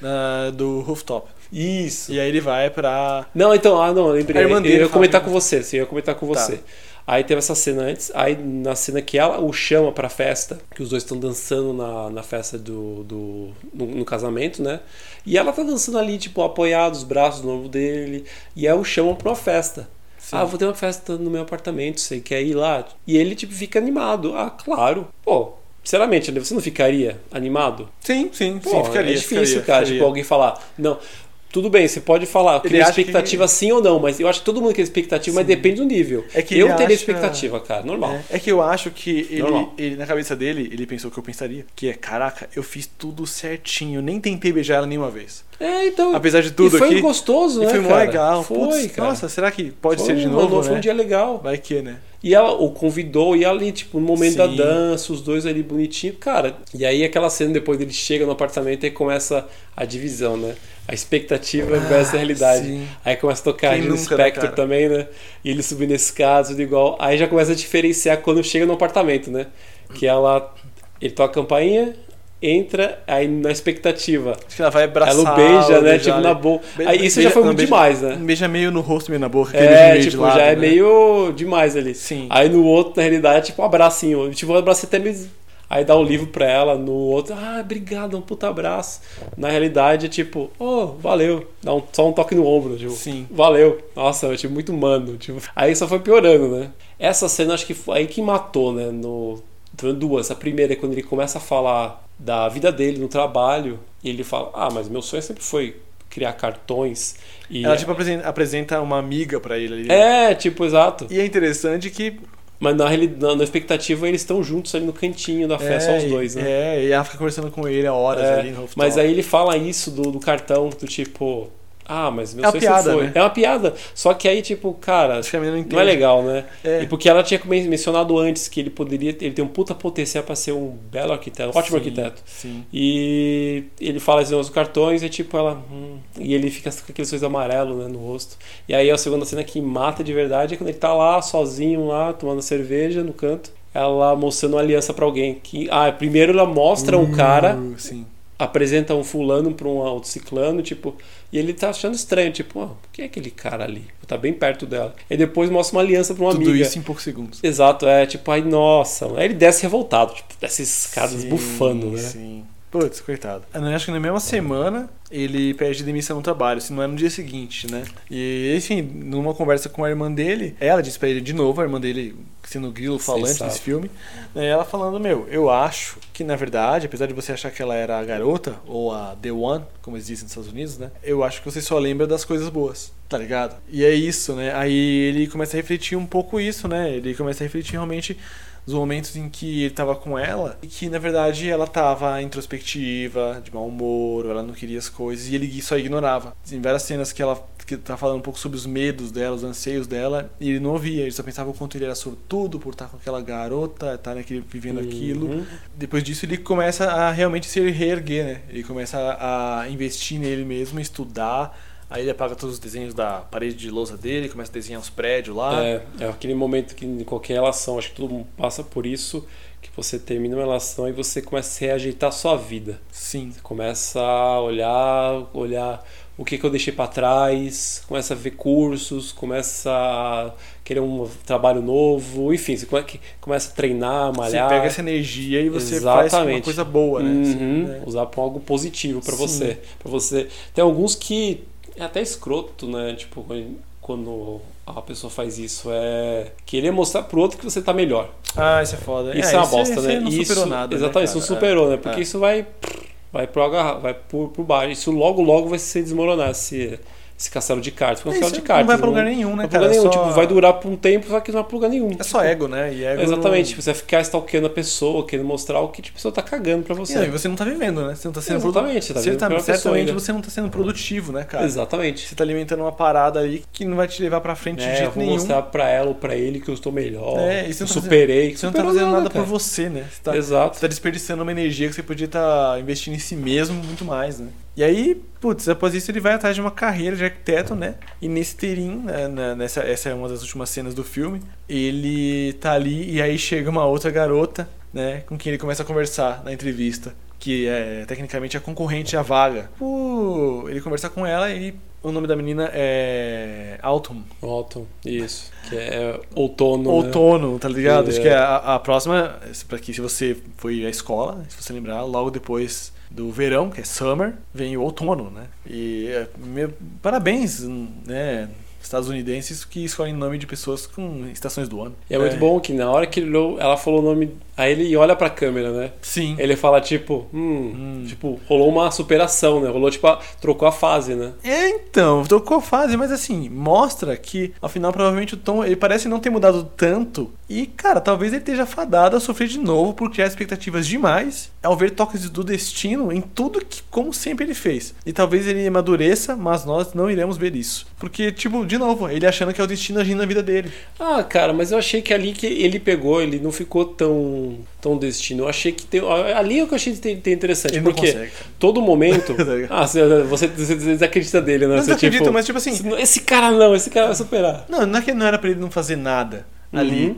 Na- (laughs) do rooftop. Isso. E aí ele vai pra. Não, então, ah, não, eu lembrei. A irmã Eu dele ia fala comentar com você, sim, eu ia comentar com Tá. você. Aí teve essa cena antes, aí na cena que ela o chama pra festa, que os dois estão dançando na, na festa do. do no, no casamento, né? E ela tá dançando ali, tipo, apoiado, os braços no ombro dele, e aí o chamam pra uma festa. Ah, vou ter uma festa no meu apartamento, você quer ir lá? E ele, tipo, fica animado. Ah, claro. Pô, sinceramente, você não ficaria animado? Sim, sim, Pô, sim, ficaria. é difícil, ficaria, cara. ficaria. Tipo, alguém falar, não. Tudo bem, você pode falar, queria acha que- expectativa sim ou não, mas eu acho que todo mundo quer expectativa, mas depende do nível. É que eu teria acha- expectativa, cara, normal. É, é que eu acho que ele, ele, na cabeça dele, ele pensou o que eu pensaria. Que é, caraca, eu fiz tudo certinho, nem tentei beijar ela nenhuma vez. É, então. Apesar de tudo e foi aqui, gostoso, E né? foi mó legal. Foi, Putz, cara. Nossa, será que pode foi, ser de mano, novo, Foi né? um dia legal. Vai que, né? E ela o convidou, e ali, tipo, no momento da Sim. dança, os dois ali bonitinho, cara. E aí aquela cena depois ele chega no apartamento e começa a divisão, né? A expectativa versus a realidade. Ah, sim. Aí começa a tocar Quem Regina nunca, né, também, né? E ele subindo nesse caso, tudo igual. Aí já começa a diferenciar quando chega no apartamento, né? Que ela. Ele toca a campainha, entra aí na expectativa. Acho que ela vai abraçar. Ela o beija, né? beijar Tipo, na boca. Aí isso beija- já foi não, demais, né? Beija meio no rosto, meio na boca. É, meio tipo, lado, já é né? meio demais ali. Sim. Aí no outro, na realidade, é tipo um abracinho. Tipo, um abraço até mesmo. Aí dá o livro pra ela, no outro, ah, obrigado, um puta abraço. Na realidade é tipo, oh, valeu. Dá um- só um toque no ombro, tipo, Sim. valeu. Nossa, eu achei muito humano. Tipo, aí só foi piorando, né? Essa cena acho que foi aí que matou, né? No, foram duas. A primeira é quando ele começa a falar da vida dele no trabalho. E ele fala, ah, mas meu sonho sempre foi criar cartões. E Ela tipo apresenta, uma amiga pra ele ali. né? É, tipo, exato. E é interessante que. Mas na realidade, na expectativa, eles estão juntos ali no cantinho da festa, só os é, dois, né? É, e ela fica conversando com ele há horas É, ali no rooftop. mas aí ele fala isso do, do cartão, do tipo. Ah, mas meu É sempre piada, foi. né? É uma piada. Só que aí, tipo, cara, não não é legal, né? É. E porque ela tinha men- mencionado antes que ele poderia. Ele tem um puta potencial pra ser um belo arquiteto, um ótimo Sim, arquiteto. Sim. E ele fala negócios dos cartões e tipo ela. hum, e ele fica com aqueles sorriso amarelo né, no rosto. E aí a segunda cena que mata de verdade é quando ele tá lá, sozinho lá, tomando cerveja no canto. Ela mostrando uma aliança pra alguém. Que, ah, primeiro ela mostra um cara, Uh, sim. Apresenta um fulano pra um outro ciclano, tipo. E ele tá achando estranho, tipo, ah, quem é aquele cara ali? Tá bem perto dela. E depois mostra uma aliança pra uma Tudo amiga. isso em poucos segundos. Exato, é tipo, ai nossa. Aí ele desce revoltado, tipo, desce escadas Sim, bufando, né? Sim. Putz, coitado. Eu acho que na mesma semana ele pede demissão no trabalho, se não é no dia seguinte, né? E, enfim, numa conversa com a irmã dele, ela disse pra ele de novo, a irmã dele sendo o grilo falante Sensato. desse filme, né, ela falando, meu, eu acho que na verdade, apesar de você achar que ela era a garota, ou a The One, como eles dizem nos Estados Unidos, né? Eu acho que você só lembra das coisas boas, tá ligado? E é isso, né? Aí ele começa a refletir um pouco isso, né? Ele começa a refletir realmente os momentos em que ele tava com ela e que na verdade ela tava introspectiva, de mau humor, ela não queria as coisas e ele só ignorava. Tem várias cenas que ela que tá falando um pouco sobre os medos dela, os anseios dela, e ele não ouvia, ele só pensava o quanto ele era sortudo por estar com aquela garota, estar naquele, vivendo aquilo. Uhum. Depois disso ele começa a realmente se reerguer, né? Ele começa a investir nele mesmo, estudar. Aí ele apaga todos os desenhos da parede de lousa dele, começa a desenhar os prédios lá. É, é aquele momento que em qualquer relação, acho que todo mundo passa por isso, que você termina uma relação e você começa a reajeitar a sua vida. Sim. Você começa a olhar, olhar o que, que eu deixei para trás, começa a ver cursos, começa a querer um trabalho novo, enfim, você come- começa a treinar, malhar. Você pega essa energia e você faz uma Exatamente. coisa boa, né? Assim, Uhum, né? Usar para algo positivo para você, para você. Tem alguns que é até escroto, né? Tipo quando a pessoa faz isso é querer mostrar pro outro que você tá melhor. Ah, isso é foda. Isso é, uma bosta, isso né? Não isso, superou nada. né, exatamente, isso não superou, né? Porque É. isso vai vai pro agarra- vai por, por baixo. Isso logo logo vai se desmoronar esse esse castelo de cartas. Porque é um Isso castelo de não cartas. vai pra lugar nenhum, né, Não cara? lugar nenhum. É só- Tipo, vai durar por um tempo, só que não vai pra lugar nenhum. É só ego, né? E ego Exatamente, não- tipo, você vai ficar stalkeando a pessoa, querendo mostrar o que tipo, a pessoa tá cagando pra você. E, não, e você não tá vivendo, né? Você não tá sendo Exatamente, você tá pela pessoa certamente você não tá sendo produtivo, né, cara? Exatamente. Você tá alimentando uma parada ali que não vai te levar pra frente de É, eu jeito vou nenhum. mostrar pra ela ou pra ele que eu estou melhor. É, e você eu não tá superei. Você não tá fazendo nada cara. por você, né? Você tá, Exato. você tá desperdiçando uma energia que você podia estar investindo em si mesmo muito mais, né? E aí, putz, após isso ele vai atrás de uma carreira de arquiteto, né? E nesse terim, né, na- nessa, essa é uma das últimas cenas do filme, ele tá ali e aí chega uma outra garota, né? Com quem ele começa a conversar na entrevista. Que é tecnicamente a concorrente à vaga. Uh, ele conversa com ela e o nome da menina é Autumn. Autumn, isso. Que é outono. né? Outono, tá ligado? Que Acho é- que a, a próxima, para que se você foi à escola, se você lembrar, logo depois do verão, que é summer, vem o outono, né? E é, parabéns, né? Estadunidenses que escolhem nome de pessoas com estações do ano. E é muito bom que na hora que ele ela falou o nome, aí ele olha pra câmera, né? Sim. Ele fala tipo, hum, tipo, rolou uma superação, né? Rolou tipo, a- trocou a fase, né? É, então, trocou a fase, mas assim, mostra que, afinal, provavelmente o Tom, ele parece não ter mudado tanto. E, cara, talvez ele esteja fadado a sofrer de novo por criar expectativas demais ao ver toques do destino em tudo que, como sempre, ele fez. E talvez ele amadureça, mas nós não iremos ver isso. Porque, tipo, de novo, ele achando que é o destino agindo na vida dele. Ah, cara, mas eu achei que ali que ele pegou, ele não ficou tão, tão destino. Eu achei que tem. Ali é o que eu achei que tem, tem interessante. Ele porque consegue, todo momento. (laughs) Tá ah, você, você, desacredita dele, né? Não Você, desacredito, tipo, mas, tipo assim- Esse cara não, esse cara vai superar. Não, não é que não era pra ele não fazer nada ali. Uhum.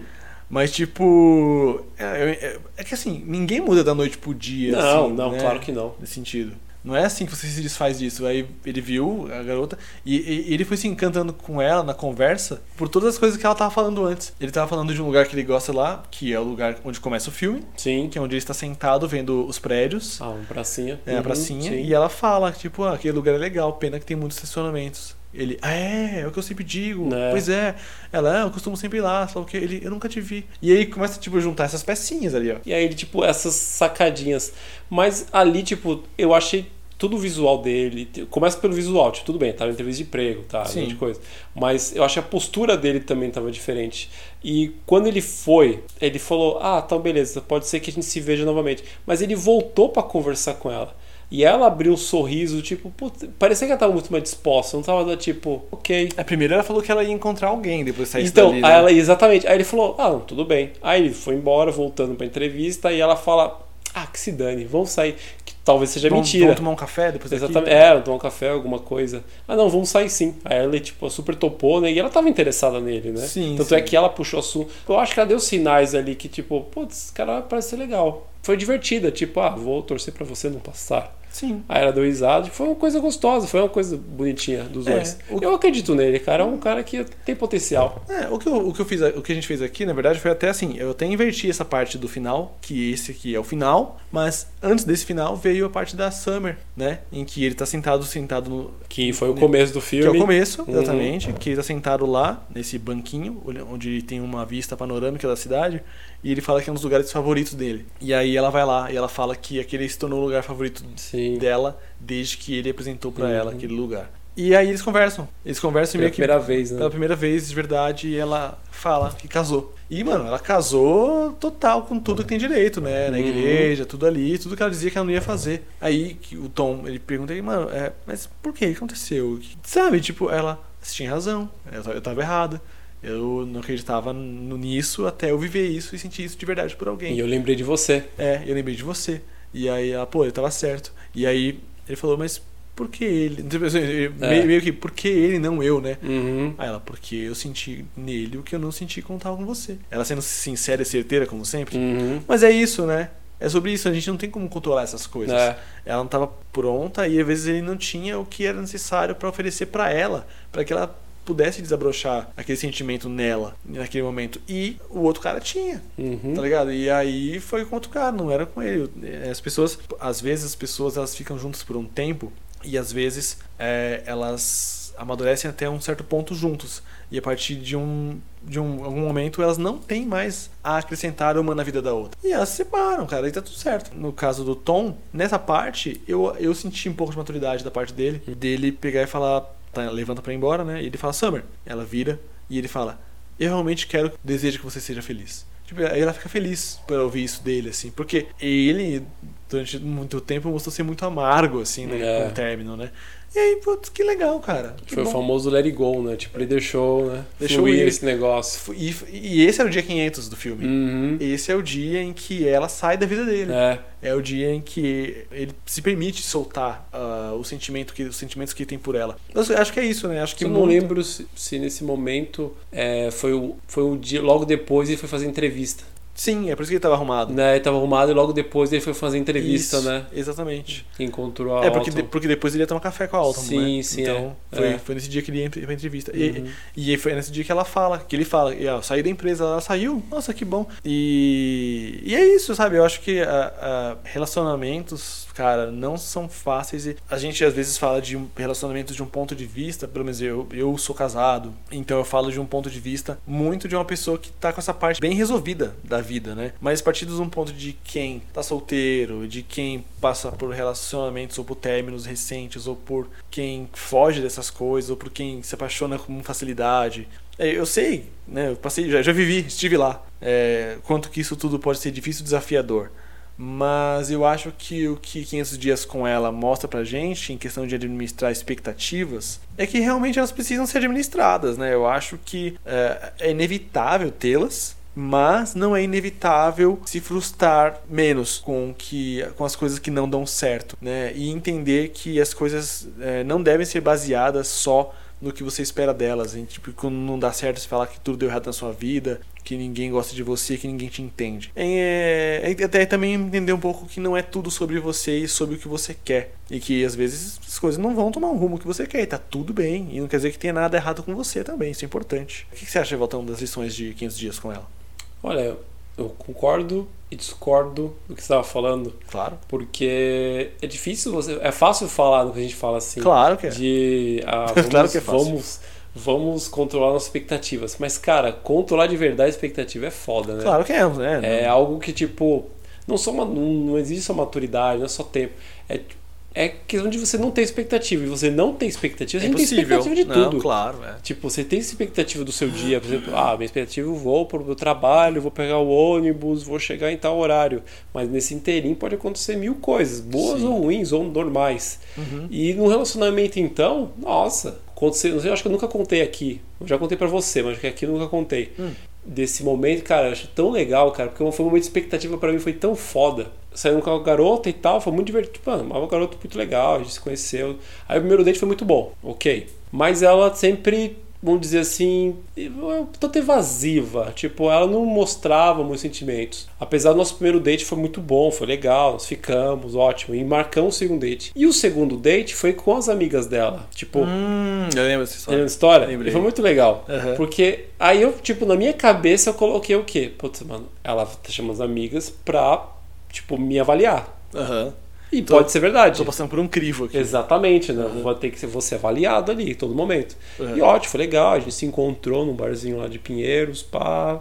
Mas, tipo. É, é- é que assim, ninguém muda da noite pro dia. Não, assim, não, né? claro que não. Nesse sentido. Não é assim que você se desfaz disso. Aí ele viu a garota e, e ele foi se encantando com ela na conversa por todas as coisas que ela tava falando antes. Ele tava falando de um lugar que ele gosta lá, que é o lugar onde começa o filme, Sim. que é onde ele está sentado vendo os prédios. Ah, um pracinha. É, a Uhum, pracinha. sim. E ela fala, tipo, ah, aquele lugar é legal, pena que tem muitos estacionamentos. Ele, ah, é, é o que eu sempre digo. É. Pois é. Ela, ah, eu costumo sempre ir lá, só que ele, eu nunca te vi. E aí começa, tipo, a juntar essas pecinhas ali, ó. E aí ele, tipo, essas sacadinhas. Mas ali, tipo, eu achei tudo o visual dele. Começa pelo visual, tipo, tudo bem, tava em entrevista de emprego, tá? Um Sim. monte de coisa. Mas eu achei a postura dele também tava diferente. E quando ele foi, ele falou: Ah, então beleza, pode ser que a gente se veja novamente. Mas ele voltou pra conversar com ela. E ela abriu um sorriso, tipo, putz, parecia que ela tava muito mais disposta, não tava tipo, ok. A primeira ela falou que ela ia encontrar alguém depois de sair Então, dali, né? ela, exatamente. Aí ele falou, ah, não, tudo bem. Aí ele foi embora, voltando pra entrevista, e ela fala, ah, que se dane, vamos sair. Talvez seja Vamos- mentira. Vamos tomar um café depois daqui? Exatamente. É, tomar um café, alguma coisa. Ah, não, vamos sair sim. Aí ela, tipo, super topou, né? E ela tava interessada nele, né? Sim, Tanto sim. é que ela puxou assunto. Eu acho que ela deu sinais ali que, tipo, putz, esse cara parece ser legal. Foi divertida, tipo, ah, vou torcer pra você não passar. Sim. Aí ela deu risada, foi uma coisa gostosa, foi uma coisa bonitinha dos É, dois. o- Eu acredito nele, cara, é um cara que tem potencial. É, o que, eu, o, que eu fiz, o que a gente fez aqui, na verdade, foi até assim, eu até inverti essa parte do final, que esse aqui é o final, mas antes desse final veio a parte da Summer, né? Em que ele tá sentado, sentado no. Que foi o começo do Que filme. é o começo, Uhum. exatamente. Que ele tá sentado lá, nesse banquinho, onde tem uma vista panorâmica da cidade, e ele fala que é um dos lugares favoritos dele. E aí ela vai lá e ela fala que aquele se tornou o lugar favorito Sim. dela desde que ele apresentou pra Uhum. ela aquele lugar. E aí eles conversam. Eles conversam Pela meio que primeira vez, né? pela primeira vez, de verdade, e ela fala que casou. E, mano, ela casou total com tudo que tem direito, né? Na Uhum. igreja, tudo ali, tudo que ela dizia que ela não ia fazer. Aí que o Tom, ele pergunta aí, mano, é, mas por que? Aconteceu? Sabe, tipo, ela, você tinha razão, eu tava errada. Eu não acreditava nisso até eu viver isso e sentir isso de verdade por alguém. E eu lembrei de você. É, eu lembrei de você. E aí ela, pô, ele tava certo. E aí ele falou, mas por que ele? Tipo assim, Meio, meio que, por que ele, não eu, né? Uhum. Aí ela, porque eu senti nele o que eu não senti quando tava com você. Ela sendo sincera e certeira, como sempre. Uhum. Mas é isso, né? É sobre isso, a gente não tem como controlar essas coisas. É. Ela não tava pronta e às vezes ele não tinha o que era necessário pra oferecer pra ela, pra que ela pudesse desabrochar aquele sentimento nela naquele momento. E o outro cara tinha. Uhum. Tá ligado? E aí foi com outro cara, não era com ele. As pessoas, às vezes as pessoas elas ficam juntas por um tempo e às vezes é, elas amadurecem até um certo ponto juntos. E a partir de um de um, algum momento elas não têm mais a acrescentar uma na vida da outra. E elas se separam, cara, e tá tudo certo. No caso do Tom, nessa parte, eu, eu senti um pouco de maturidade da parte dele, dele pegar e falar, tá, levanta pra ir embora, né? E ele fala, Summer. Ela vira e ele fala, eu realmente quero, desejo que você seja feliz. Tipo, aí ela fica feliz por ouvir isso dele, assim, porque ele, durante muito tempo, mostrou ser muito amargo, assim, né, É. com o término, né? E aí, putz, que legal, cara. Que Foi o bom. famoso let it go, né? Tipo, ele deixou, né? Deixou ir. esse negócio. E, e esse é o dia 500 do filme. Uhum. Esse é o dia em que ela sai da vida dele. É. É o dia em que ele se permite soltar ah, o sentimento que, os sentimentos que ele tem por ela. Eu acho que é isso, né? Acho que Eu não muito- lembro se, se nesse momento é, foi, o, foi o dia. Logo depois ele foi fazer entrevista. Sim, é por isso que ele tava arrumado. Né? Ele tava arrumado e logo depois ele foi fazer entrevista, Isso, né? Exatamente. Que encontrou a É, porque, de- porque depois ele ia tomar café com a Alton, Sim, né? sim, Então, é. foi, É. foi nesse dia que ele ia pra entrevista. Uhum. E, e foi nesse dia que ela fala, que ele fala, e, ó, saí da empresa, ela saiu, nossa, que bom. E, e é isso, sabe? Eu acho que ah, ah, relacionamentos, cara, não são fáceis. E a gente às vezes fala de um relacionamento de um ponto de vista, pelo menos eu, eu sou casado, então eu falo de um ponto de vista muito de uma pessoa que tá com essa parte bem resolvida da vida, né? Mas partindo de um ponto de quem tá solteiro, de quem passa por relacionamentos ou por términos recentes, ou por quem foge dessas coisas, ou por quem se apaixona com facilidade. É, Eu sei, né? Eu passei, já, já vivi, estive lá. É, quanto que isso tudo pode ser difícil e desafiador. Mas eu acho que o que 500 dias com ela mostra pra gente, em questão de administrar expectativas, é que realmente elas precisam ser administradas, né? Eu acho que é, é inevitável tê-las, mas não é inevitável se frustrar menos com que com as coisas que não dão certo, né? E entender que as coisas é, não devem ser baseadas só no que você espera delas. Hein? Tipo, quando não dá certo, você falar que tudo deu errado na sua vida, que ninguém gosta de você, que ninguém te entende. É, é até também entender um pouco que não é tudo sobre você e sobre o que você quer. E que às vezes as coisas não vão tomar um rumo que você quer e tá tudo bem. E não quer dizer que tenha nada errado com você também, isso é importante. O que você acha, Valtão, das lições de 500 dias com ela? Olha, eu concordo e discordo do que você estava falando. Claro. Porque é difícil você. É fácil falar no que a gente fala assim. Claro que é. De. ah, (laughs) vamos, Claro que é fácil. Vamos, vamos controlar nossas expectativas. Mas, cara, controlar de verdade a expectativa é foda, né? Claro que é, né? É algo que, tipo, não, só uma, não, não existe só maturidade, não é só tempo. É, é questão de você não ter expectativa. E você não tem expectativa, você É não tem impossível. expectativa de Não, tudo. claro, é. Tipo, você tem expectativa do seu dia, por exemplo, ah, minha expectativa eu vou para o meu trabalho, vou pegar o ônibus, vou chegar em tal horário. Mas nesse inteirinho pode acontecer mil coisas, boas Sim. ou ruins, ou normais. Uhum. E no relacionamento, então, nossa, aconteceu, eu acho que eu nunca contei aqui. Eu já contei pra você, mas acho que aqui eu nunca contei. Hum. Desse momento, cara, eu acho tão legal, cara, porque foi um momento de expectativa pra mim, foi tão foda. Saindo com a garota e tal, foi muito divertido. Mano, uma garota muito legal, a gente se conheceu. Aí o primeiro date foi muito bom, ok. Mas ela sempre, vamos dizer assim, um tanto evasiva. Tipo, ela não mostrava muitos sentimentos. Apesar do nosso primeiro date foi muito bom, foi legal, nós ficamos, ótimo. E marcamos o segundo date. E o segundo date foi com as amigas dela. Tipo, Hum, eu lembro Lembra história. da história? Lembrei. E foi muito legal. Aham. Porque aí eu, tipo, na minha cabeça eu coloquei o quê? Putz, mano, ela tá chamando as amigas pra, tipo, me avaliar. Aham. E Tô- pode ser verdade. Tô passando por um crivo aqui. Exatamente, né? Vai ter que ser você avaliado ali em todo momento. Uhum. E ótimo, foi legal. A gente se encontrou num barzinho lá de Pinheiros, pá.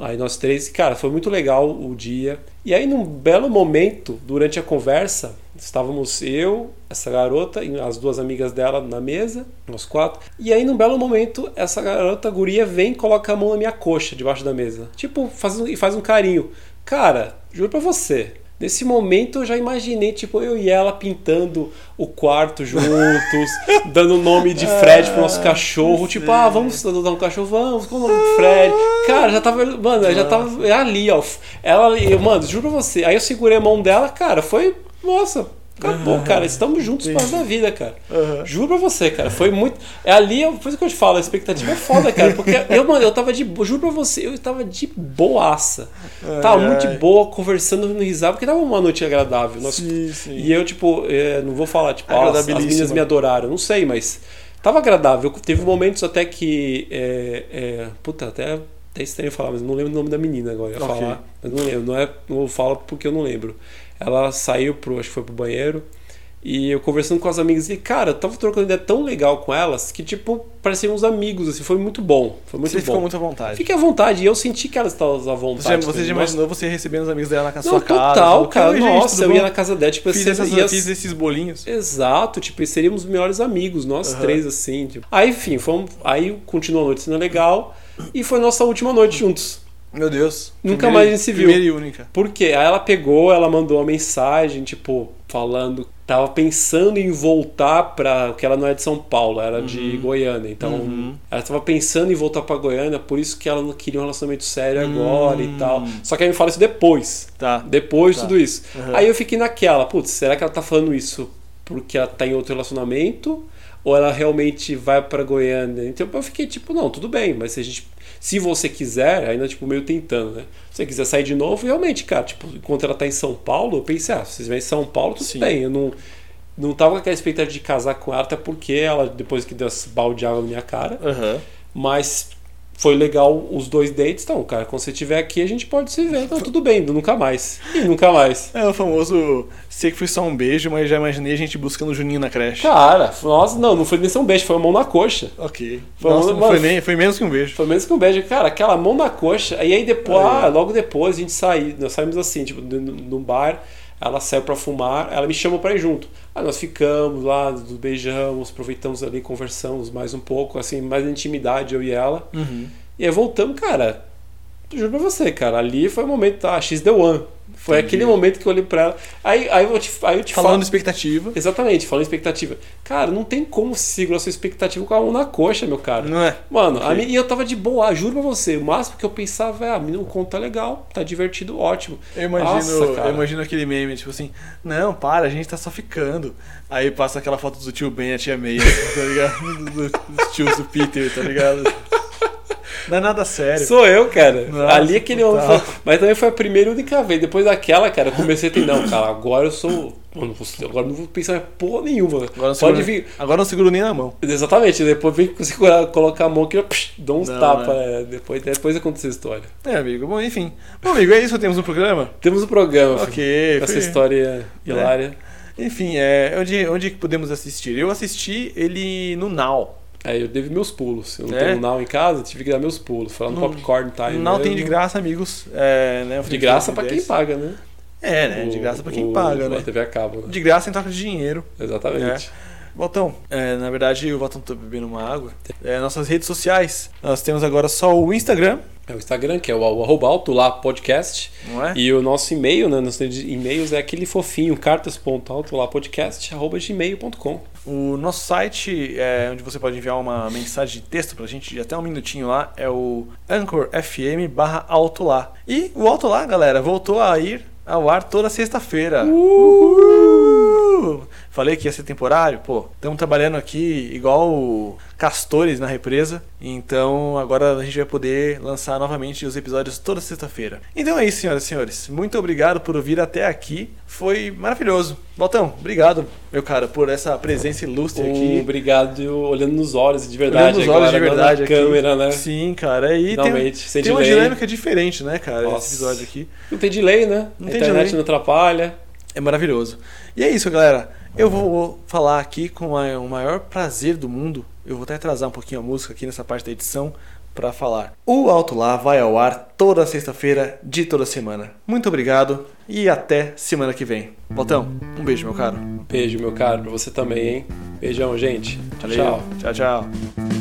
Aí nós três, cara, foi muito legal o dia. E aí, num belo momento, durante a conversa, estávamos eu, essa garota e as duas amigas dela na mesa, nós quatro. E aí, num belo momento, essa garota, guria, vem e coloca a mão na minha coxa, debaixo da mesa. Tipo, faz um, e faz um carinho. Cara, juro pra você, Nesse momento eu já imaginei, tipo, eu e ela pintando o quarto juntos, (laughs) dando o nome de Fred pro nosso cachorro. Tipo, ah, vamos adotar um cachorro, vamos, qual o nome do Fred? Cara, já tava, mano, já tava ali, ó. Ela, eu, mano, juro pra você. Aí eu segurei a mão dela, cara, foi, nossa, acabou, cara. Estamos juntos para da vida, cara. Aham. Juro pra você, cara. Foi muito. É ali, por isso que eu te falo, a expectativa é foda, cara. Porque (laughs) eu, mano, eu tava de. Juro pra você, eu tava de boaça. tava Ai, muito ai. de boa, conversando, no risado, porque tava uma noite agradável. Sim, sim. E eu, tipo, é, não vou falar, tipo, ah, as, as meninas me adoraram, não sei, mas tava agradável. Teve momentos até que. É, é, puta, até. Até estranho falar, mas não lembro o nome da menina agora. Eu ia Ok. falar. Mas não lembro. Não, é, não falo porque eu não lembro. Ela saiu pro. Acho que foi pro banheiro. E eu conversando com as amigas e, cara, eu tava trocando ideia tão legal com elas que, tipo, pareciam uns amigos, assim, foi muito bom. Foi muito Você bom. ficou muito à vontade. Fique à vontade. E eu senti que elas estavam à vontade. Você já, você já imaginou você recebendo os amigos dela na Não, sua casa? total, cara. "Oi, gente, Nossa, tudo eu ia bom?" na casa dela, tipo, Fiz, eu essas, ia- fiz esses bolinhos. Exato, tipo, e seríamos os melhores amigos, nós Aham. três, assim. Tipo. Aí, enfim, fomos, aí continuou a noite sendo legal. E foi nossa última noite juntos. Meu Deus. Nunca Primeira- mais a gente se viu. Primeira e única. Por quê? Aí ela pegou, ela mandou uma mensagem, tipo, falando. Tava pensando em voltar pra. que ela não é de São Paulo, era Uhum. de Goiânia. Então, ela tava pensando em voltar pra Goiânia, por isso que ela não queria um relacionamento sério agora e tal. Só que aí me fala isso depois. Tá. Depois de Tá. tudo isso. Uhum. Aí eu fiquei naquela, putz, será que ela tá falando isso porque ela tá em outro relacionamento? Ou ela realmente vai pra Goiânia? Então eu fiquei tipo, não, tudo bem, mas se a gente. Se você quiser, ainda tipo meio tentando, né? Se você quiser sair de novo, realmente, cara, tipo, enquanto ela tá em São Paulo, eu pensei, ah, se vocês vêm em São Paulo, tudo Sim. bem. Eu não, não tava com aquela expectativa de casar com ela, até porque ela, depois que deu esse balde de água na minha cara, Aham. mas foi legal os dois dates. Então, cara, quando você estiver aqui, a gente pode se ver. Então, tudo bem, nunca mais. E nunca mais. É o famoso. Sei que foi só um beijo, mas já imaginei a gente buscando o Juninho na creche. Cara, nossa, não, não foi nem só um beijo, foi uma mão na coxa. Ok. Foi Nossa, não foi, nem, foi menos que um beijo. Foi menos que um beijo. Cara, aquela mão na coxa. E aí depois, ah, logo depois a gente saiu. Nós saímos assim, tipo, no bar. Ela saiu pra fumar, ela me chamou pra ir junto. Aí nós ficamos lá, nos beijamos, aproveitamos ali, conversamos mais um pouco, assim, mais intimidade, eu e ela. Uhum. E aí voltamos, cara. Juro pra você, cara. Ali foi o momento, tá? X the one. Foi aquele momento que eu olhei pra ela. Aí, aí eu te, aí eu te Falando falo. expectativa. Exatamente, falando expectativa. Cara, não tem como segurar sua expectativa com a mão na coxa, meu cara. Não é? Mano, a minha, e eu tava de boa, juro pra você. O máximo que eu pensava é, a menina, o conto tá legal, tá divertido, ótimo. Eu imagino, Nossa, eu imagino aquele meme, tipo assim, não, para, a gente tá só ficando. Aí passa aquela foto do tio Ben e a tia May, tá ligado? (laughs) Do- Dos tios do Peter, tá ligado? Não é nada sério. Sou eu, cara. Nossa, Ali aquele homem total. foi- Mas também foi a primeira e única vez. Depois daquela, cara, eu comecei a entender, não, cara, agora eu sou. Mano, agora eu não vou pensar em porra nenhuma. Agora não, Pode seguro, vir. agora não seguro nem na mão. Exatamente, depois vem segurar, colocar a mão que eu psh, dou uns tapas. é. né? Depois, depois acontece a história. É, amigo. Bom, enfim. Bom, amigo, é isso. Temos um programa? Temos o programa. Ok. Essa foi- história hilária. Enfim, é, onde, onde que podemos assistir? Eu assisti ele no Now. Aí eu devo meus pulos. Eu não É? tenho Now em casa, tive que dar meus pulos. Falando No- popcorn time. No Now tem de graça, amigos. É, né, De graça pra quem 2010. paga, né? É, né? De graça pra quem O- paga, A né? TV a cabo, né? De graça em troca de dinheiro. Exatamente. Valtão, é, na verdade o Valtão tá bebendo uma água. É, nossas redes sociais. Nós temos agora só o Instagram, É o Instagram, que é o, o arroba alto lá podcast. não é? E o nosso e-mail, né? Nosso e-mails é aquele fofinho, cartas.autolapodcast.gmail.com. O nosso site, é, onde você pode enviar uma mensagem de texto pra gente de até um minutinho lá, é o anchor.fm barra alto lá. E o alto lá, galera, voltou a ir ao ar toda sexta-feira. Uhul! Falei que ia ser temporário, pô. Estamos trabalhando aqui igual castores na represa. Então agora a gente vai poder lançar novamente os episódios toda sexta-feira. Então é isso, senhoras e senhores. Muito obrigado por vir até aqui. Foi maravilhoso. Baltão, obrigado, meu cara, por essa presença ilustre aqui. Obrigado, olhando nos olhos de verdade. Olhando nos olhos de verdade aqui. câmera, né? Sim, cara. E tem, Finalmente, sem tem uma dinâmica diferente, né, cara, Nossa. esse episódio aqui. Não tem delay, né? Não a tem internet delay. não atrapalha. É maravilhoso. E é isso, galera. Eu vou falar aqui com o maior prazer do mundo. Eu vou até atrasar um pouquinho a música aqui nessa parte da edição para falar. O Alto Lá vai ao ar toda sexta-feira de toda semana. Muito obrigado e até semana que vem. Botão, um beijo, meu caro. Beijo, meu caro, pra você também, hein? Beijão, gente. Valeu. Tchau. Tchau, tchau.